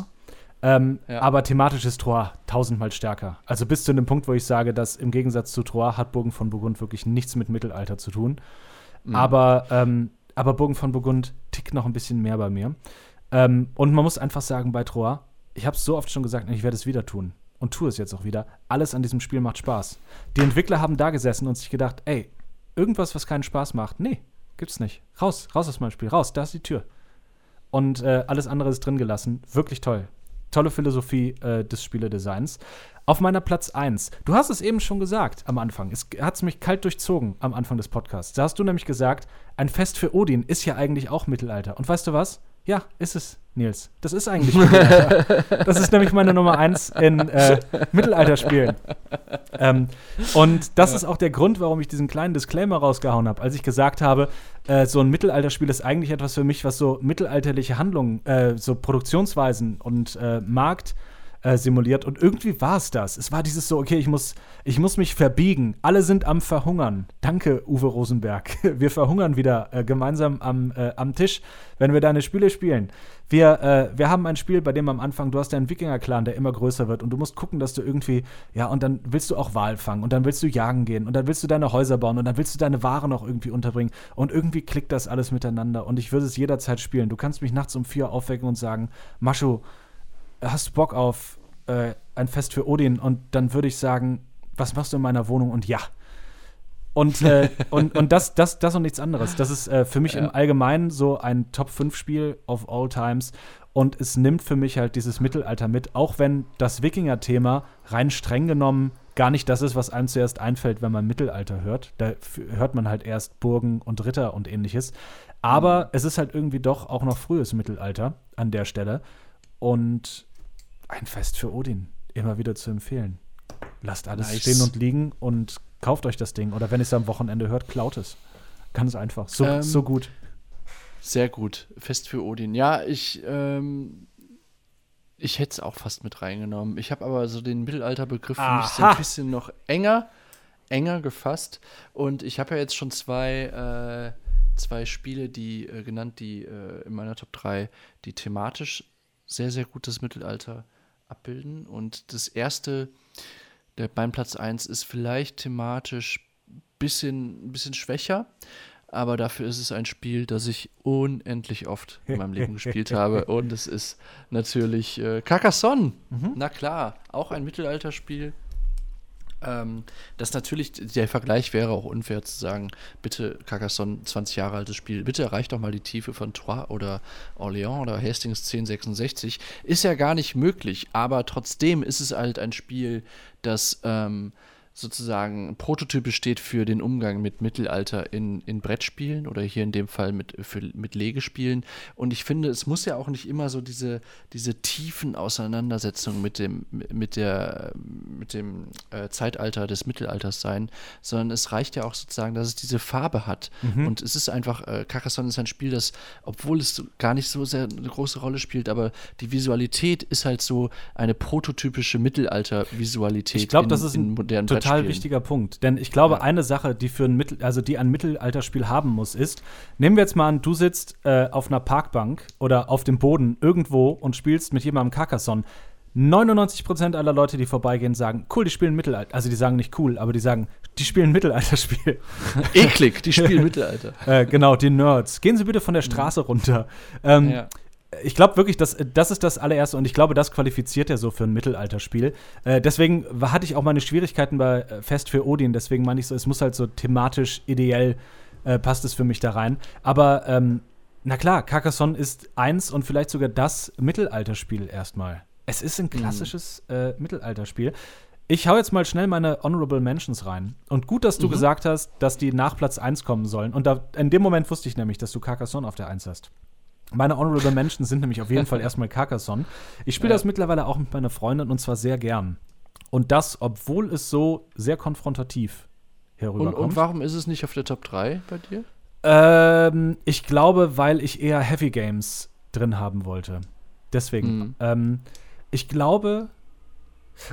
Ähm, ja. Aber thematisch ist Troyes tausendmal stärker. Also bis zu dem Punkt, wo ich sage, dass im Gegensatz zu Troyes hat Burgen von Burgund wirklich nichts mit Mittelalter zu tun. Mhm. Aber, ähm, aber Burgen von Burgund tickt noch ein bisschen mehr bei mir. Ähm, und man muss einfach sagen, bei Troyes, ich habe es so oft schon gesagt, ich werde es wieder tun. Und tue es jetzt auch wieder. Alles an diesem Spiel macht Spaß. Die Entwickler haben da gesessen und sich gedacht, ey, irgendwas, was keinen Spaß macht, nee, Gibt's nicht. Raus, raus aus meinem Spiel, raus, da ist die Tür. Und äh, alles andere ist drin gelassen. Wirklich toll. Tolle Philosophie äh, des Spieledesigns. Auf meiner Platz 1. Du hast es eben schon gesagt am Anfang. Es hat mich kalt durchzogen am Anfang des Podcasts. Da hast du nämlich gesagt, ein Fest für Odin ist ja eigentlich auch Mittelalter. Und weißt du was? Ja, ist es, Nils. Das ist eigentlich das ist nämlich meine Nummer eins in äh, Mittelalterspielen. Ähm, und das ja. ist auch der Grund, warum ich diesen kleinen Disclaimer rausgehauen habe, als ich gesagt habe, äh, so ein Mittelalterspiel ist eigentlich etwas für mich, was so mittelalterliche Handlungen, äh, so Produktionsweisen und äh, Markt äh, simuliert. Und irgendwie war es das. Es war dieses so, okay, ich muss, ich muss mich verbiegen. Alle sind am Verhungern. Danke, Uwe Rosenberg. Wir verhungern wieder äh, gemeinsam am, äh, am Tisch, wenn wir deine Spiele spielen. Wir, äh, wir haben ein Spiel, bei dem am Anfang, du hast einen Wikinger-Clan, der immer größer wird und du musst gucken, dass du irgendwie, ja, und dann willst du auch Wahl fangen und dann willst du jagen gehen und dann willst du deine Häuser bauen und dann willst du deine Ware noch irgendwie unterbringen und irgendwie klickt das alles miteinander und ich würde es jederzeit spielen. Du kannst mich nachts um vier aufwecken und sagen, Maschu, hast du Bock auf äh, ein Fest für Odin? Und dann würde ich sagen, was machst du in meiner Wohnung? Und ja. Und, äh, und, und das, das, das und nichts anderes. Das ist äh, für mich ja. im Allgemeinen so ein Top-5-Spiel of all times. Und es nimmt für mich halt dieses Mittelalter mit, auch wenn das Wikinger-Thema rein streng genommen gar nicht das ist, was einem zuerst einfällt, wenn man Mittelalter hört. Da hört man halt erst Burgen und Ritter und ähnliches. Aber mhm. es ist halt irgendwie doch auch noch frühes Mittelalter an der Stelle. Und ein Fest für Odin. Immer wieder zu empfehlen. Lasst alles nice. stehen und liegen und kauft euch das Ding. Oder wenn ihr es am Wochenende hört, klaut es. Ganz einfach. So, ähm, so gut. Sehr gut. Fest für Odin. Ja, ich, ähm, ich hätte es auch fast mit reingenommen. Ich habe aber so den Mittelalterbegriff für mich so ein bisschen noch enger, enger gefasst. Und ich habe ja jetzt schon zwei, äh, zwei Spiele, die äh, genannt, die äh, in meiner Top 3, die thematisch sehr, sehr gut das Mittelalter abbilden. Und das erste, der beim Platz 1 ist vielleicht thematisch bisschen, ein bisschen schwächer, aber dafür ist es ein Spiel, das ich unendlich oft in meinem Leben gespielt habe. Und es ist natürlich äh, Carcassonne. Mhm. Na klar, auch ein Mittelalterspiel ähm, dass natürlich der Vergleich wäre auch unfair zu sagen, bitte Carcassonne, 20 Jahre altes Spiel, bitte erreicht doch mal die Tiefe von Troyes oder Orléans oder Hastings 1066. Ist ja gar nicht möglich, aber trotzdem ist es halt ein Spiel, das ähm, sozusagen prototypisch steht für den Umgang mit Mittelalter in, in Brettspielen oder hier in dem Fall mit, für, mit Legespielen. Und ich finde, es muss ja auch nicht immer so diese, diese tiefen Auseinandersetzungen mit dem, mit der, mit dem äh, Zeitalter des Mittelalters sein, sondern es reicht ja auch sozusagen, dass es diese Farbe hat. Mhm. Und es ist einfach, äh, Carcassonne ist ein Spiel, das, obwohl es gar nicht so sehr eine große Rolle spielt, aber die Visualität ist halt so eine prototypische Mittelalter-Visualität ich glaube, das ist in modernen total wichtiger Punkt. Denn ich glaube, ja. eine Sache, die für ein Mittel, also die ein Mittelalterspiel haben muss, ist, nehmen wir jetzt mal an, du sitzt äh, auf einer Parkbank oder auf dem Boden irgendwo und spielst mit jemandem Carcassonne. 99% aller Leute, die vorbeigehen, sagen, cool, die spielen Mittelalter. Also die sagen nicht cool, aber die sagen, die spielen Mittelalterspiel. Eklig, die spielen Mittelalter. äh, genau, die Nerds. Gehen Sie bitte von der Straße runter. Ähm, ja ich glaube wirklich, dass, das ist das allererste und ich glaube, das qualifiziert ja so für ein Mittelalterspiel. Äh, deswegen hatte ich auch meine Schwierigkeiten bei äh, Fest für Odin. Deswegen meine ich so, es muss halt so thematisch ideell äh, passt es für mich da rein. Aber ähm, na klar, Carcassonne ist eins und vielleicht sogar das Mittelalterspiel erstmal. Es ist ein mhm. klassisches mhm. äh, Mittelalterspiel. Ich hau jetzt mal schnell meine Honorable Mentions rein. Und gut, dass du mhm. gesagt hast, dass die nach Platz 1 kommen sollen. Und da, in dem Moment wusste ich nämlich, dass du Carcassonne auf der 1 hast. Meine Honorable Mentions sind nämlich auf jeden Fall erstmal Carcassonne. Ich spiele ja. das mittlerweile auch mit meiner Freundin und zwar sehr gern. Und das, obwohl es so sehr konfrontativ herüberkommt. Und, und warum ist es nicht auf der Top 3 bei dir? Ähm, ich glaube, weil ich eher Heavy Games drin haben wollte. Deswegen. Mhm. Ähm, ich glaube.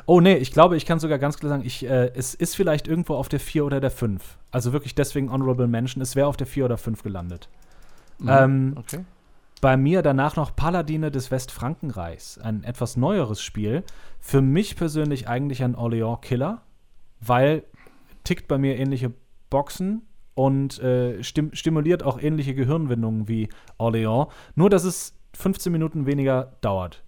Oh, nee, ich glaube, ich kann sogar ganz klar sagen, ich, äh, es ist vielleicht irgendwo auf der 4 oder der 5. Also wirklich deswegen Honorable Mention. Es wäre auf der 4 oder 5 gelandet. Mhm. Ähm, okay bei mir danach noch Paladine des Westfrankenreichs, ein etwas neueres Spiel. Für mich persönlich eigentlich ein Orléans-Killer, weil tickt bei mir ähnliche Boxen und äh, stim stimuliert auch ähnliche Gehirnwindungen wie Orléans, nur dass es 15 Minuten weniger dauert.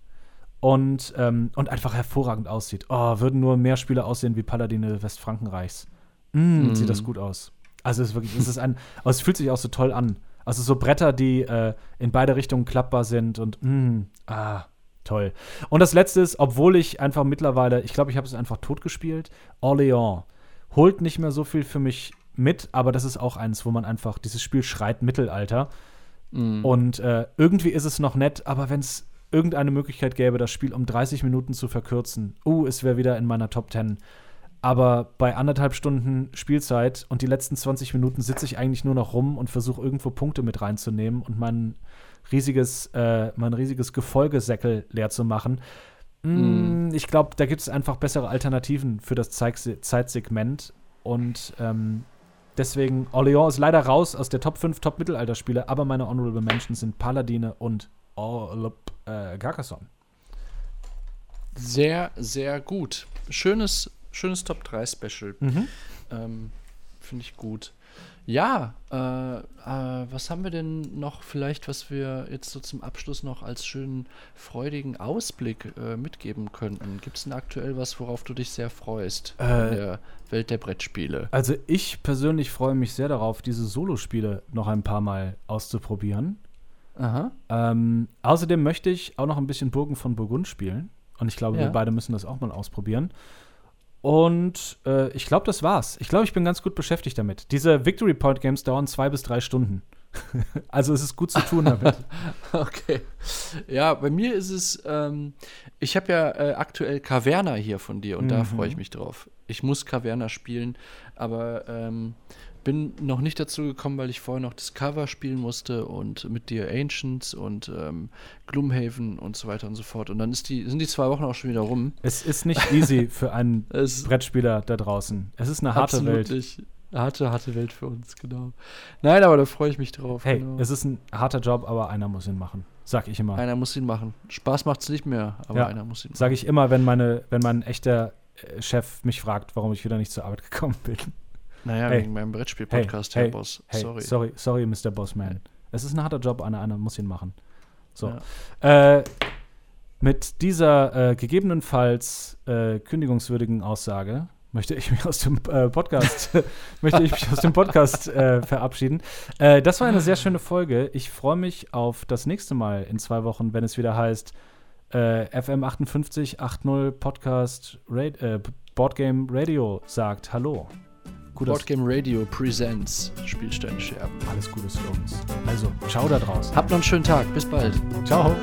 Und, ähm, und einfach hervorragend aussieht. Oh, würden nur mehr Spiele aussehen wie Paladine des Westfrankenreichs. Mm, mm. Sieht das gut aus. Also es ist wirklich, es ist ein, aber es fühlt sich auch so toll an. Also so Bretter, die äh, in beide Richtungen klappbar sind und mh, mm, ah, toll. Und das letzte ist, obwohl ich einfach mittlerweile, ich glaube, ich habe es einfach tot gespielt, Orléans holt nicht mehr so viel für mich mit, aber das ist auch eins, wo man einfach, dieses Spiel schreit Mittelalter. Mm. Und äh, irgendwie ist es noch nett, aber wenn es irgendeine Möglichkeit gäbe, das Spiel um 30 Minuten zu verkürzen, uh, es wäre wieder in meiner Top 10 aber bei anderthalb Stunden Spielzeit und die letzten 20 Minuten sitze ich eigentlich nur noch rum und versuche irgendwo Punkte mit reinzunehmen und mein riesiges, äh, mein riesiges Gefolgesäckel leer zu machen. Mm, Ich glaube, da gibt es einfach bessere Alternativen für das Zeig- Zeitsegment. Und ähm, deswegen, Orléans ist leider raus aus der Top 5 Top-Mittelalterspiele, aber meine Honorable Mentions sind Paladine und Orlop, äh, Carcassonne. Sehr, sehr gut. Schönes, schönes Top 3 Special. Mhm. Ähm, Finde ich gut. Ja, äh, äh, was haben wir denn noch vielleicht, was wir jetzt so zum Abschluss noch als schönen, freudigen Ausblick äh, mitgeben könnten? Gibt es denn aktuell was, worauf du dich sehr freust in Äh, der Welt der Brettspiele? Also ich persönlich freue mich sehr darauf, diese Solospiele noch ein paar Mal auszuprobieren. Ähm, außerdem möchte ich auch noch ein bisschen Burgen von Burgund spielen. Und ich glaube, Ja. wir beide müssen das auch mal ausprobieren. Und äh, ich glaube, das war's. Ich glaube, ich bin ganz gut beschäftigt damit. Diese Victory Point Games dauern zwei bis drei Stunden. also es ist gut zu tun damit. Okay. Ja, bei mir ist es, ähm, ich habe ja äh, aktuell Caverna hier von dir und da Mhm. freue ich mich drauf. Ich muss Caverna spielen, aber ähm, bin noch nicht dazu gekommen, weil ich vorher noch Discover spielen musste und mit dir Ancients und ähm, Gloomhaven und so weiter und so fort. Und dann die, sind die zwei Wochen auch schon wieder rum. es ist nicht easy für einen Brettspieler da draußen. Es ist eine harte Welt. nicht- Harte, harte Welt für uns, genau. Nein, aber da freue ich mich drauf. Hey, genau. es ist ein harter Job, aber einer muss ihn machen. Sag ich immer. einer muss ihn machen. Spaß macht es nicht mehr, aber Ja, einer muss ihn machen. Sag ich immer, wenn meine, wenn mein echter äh, Chef mich fragt, warum ich wieder nicht zur Arbeit gekommen bin. Naja, Hey. wegen meinem Brettspiel-Podcast, Hey, Herr hey, Boss. Hey, Sorry. sorry, sorry, Mr. Bossman. Es ist ein harter Job, einer, einer muss ihn machen. So. Ja. Äh, mit dieser äh, gegebenenfalls äh, kündigungswürdigen Aussage möchte ich mich aus dem äh, Podcast möchte ich mich aus dem Podcast äh, verabschieden. Äh, das war eine sehr schöne Folge. Ich freue mich auf das nächste Mal in zwei Wochen, wenn es wieder heißt äh, FM 5880 Podcast Ra äh, Boardgame Radio sagt Hallo. Gut, Board Game Radio Presents Spielsteinscherben. alles Gute für uns. Also, ciao da draußen. Habt noch einen schönen Tag. Bis bald. Ciao.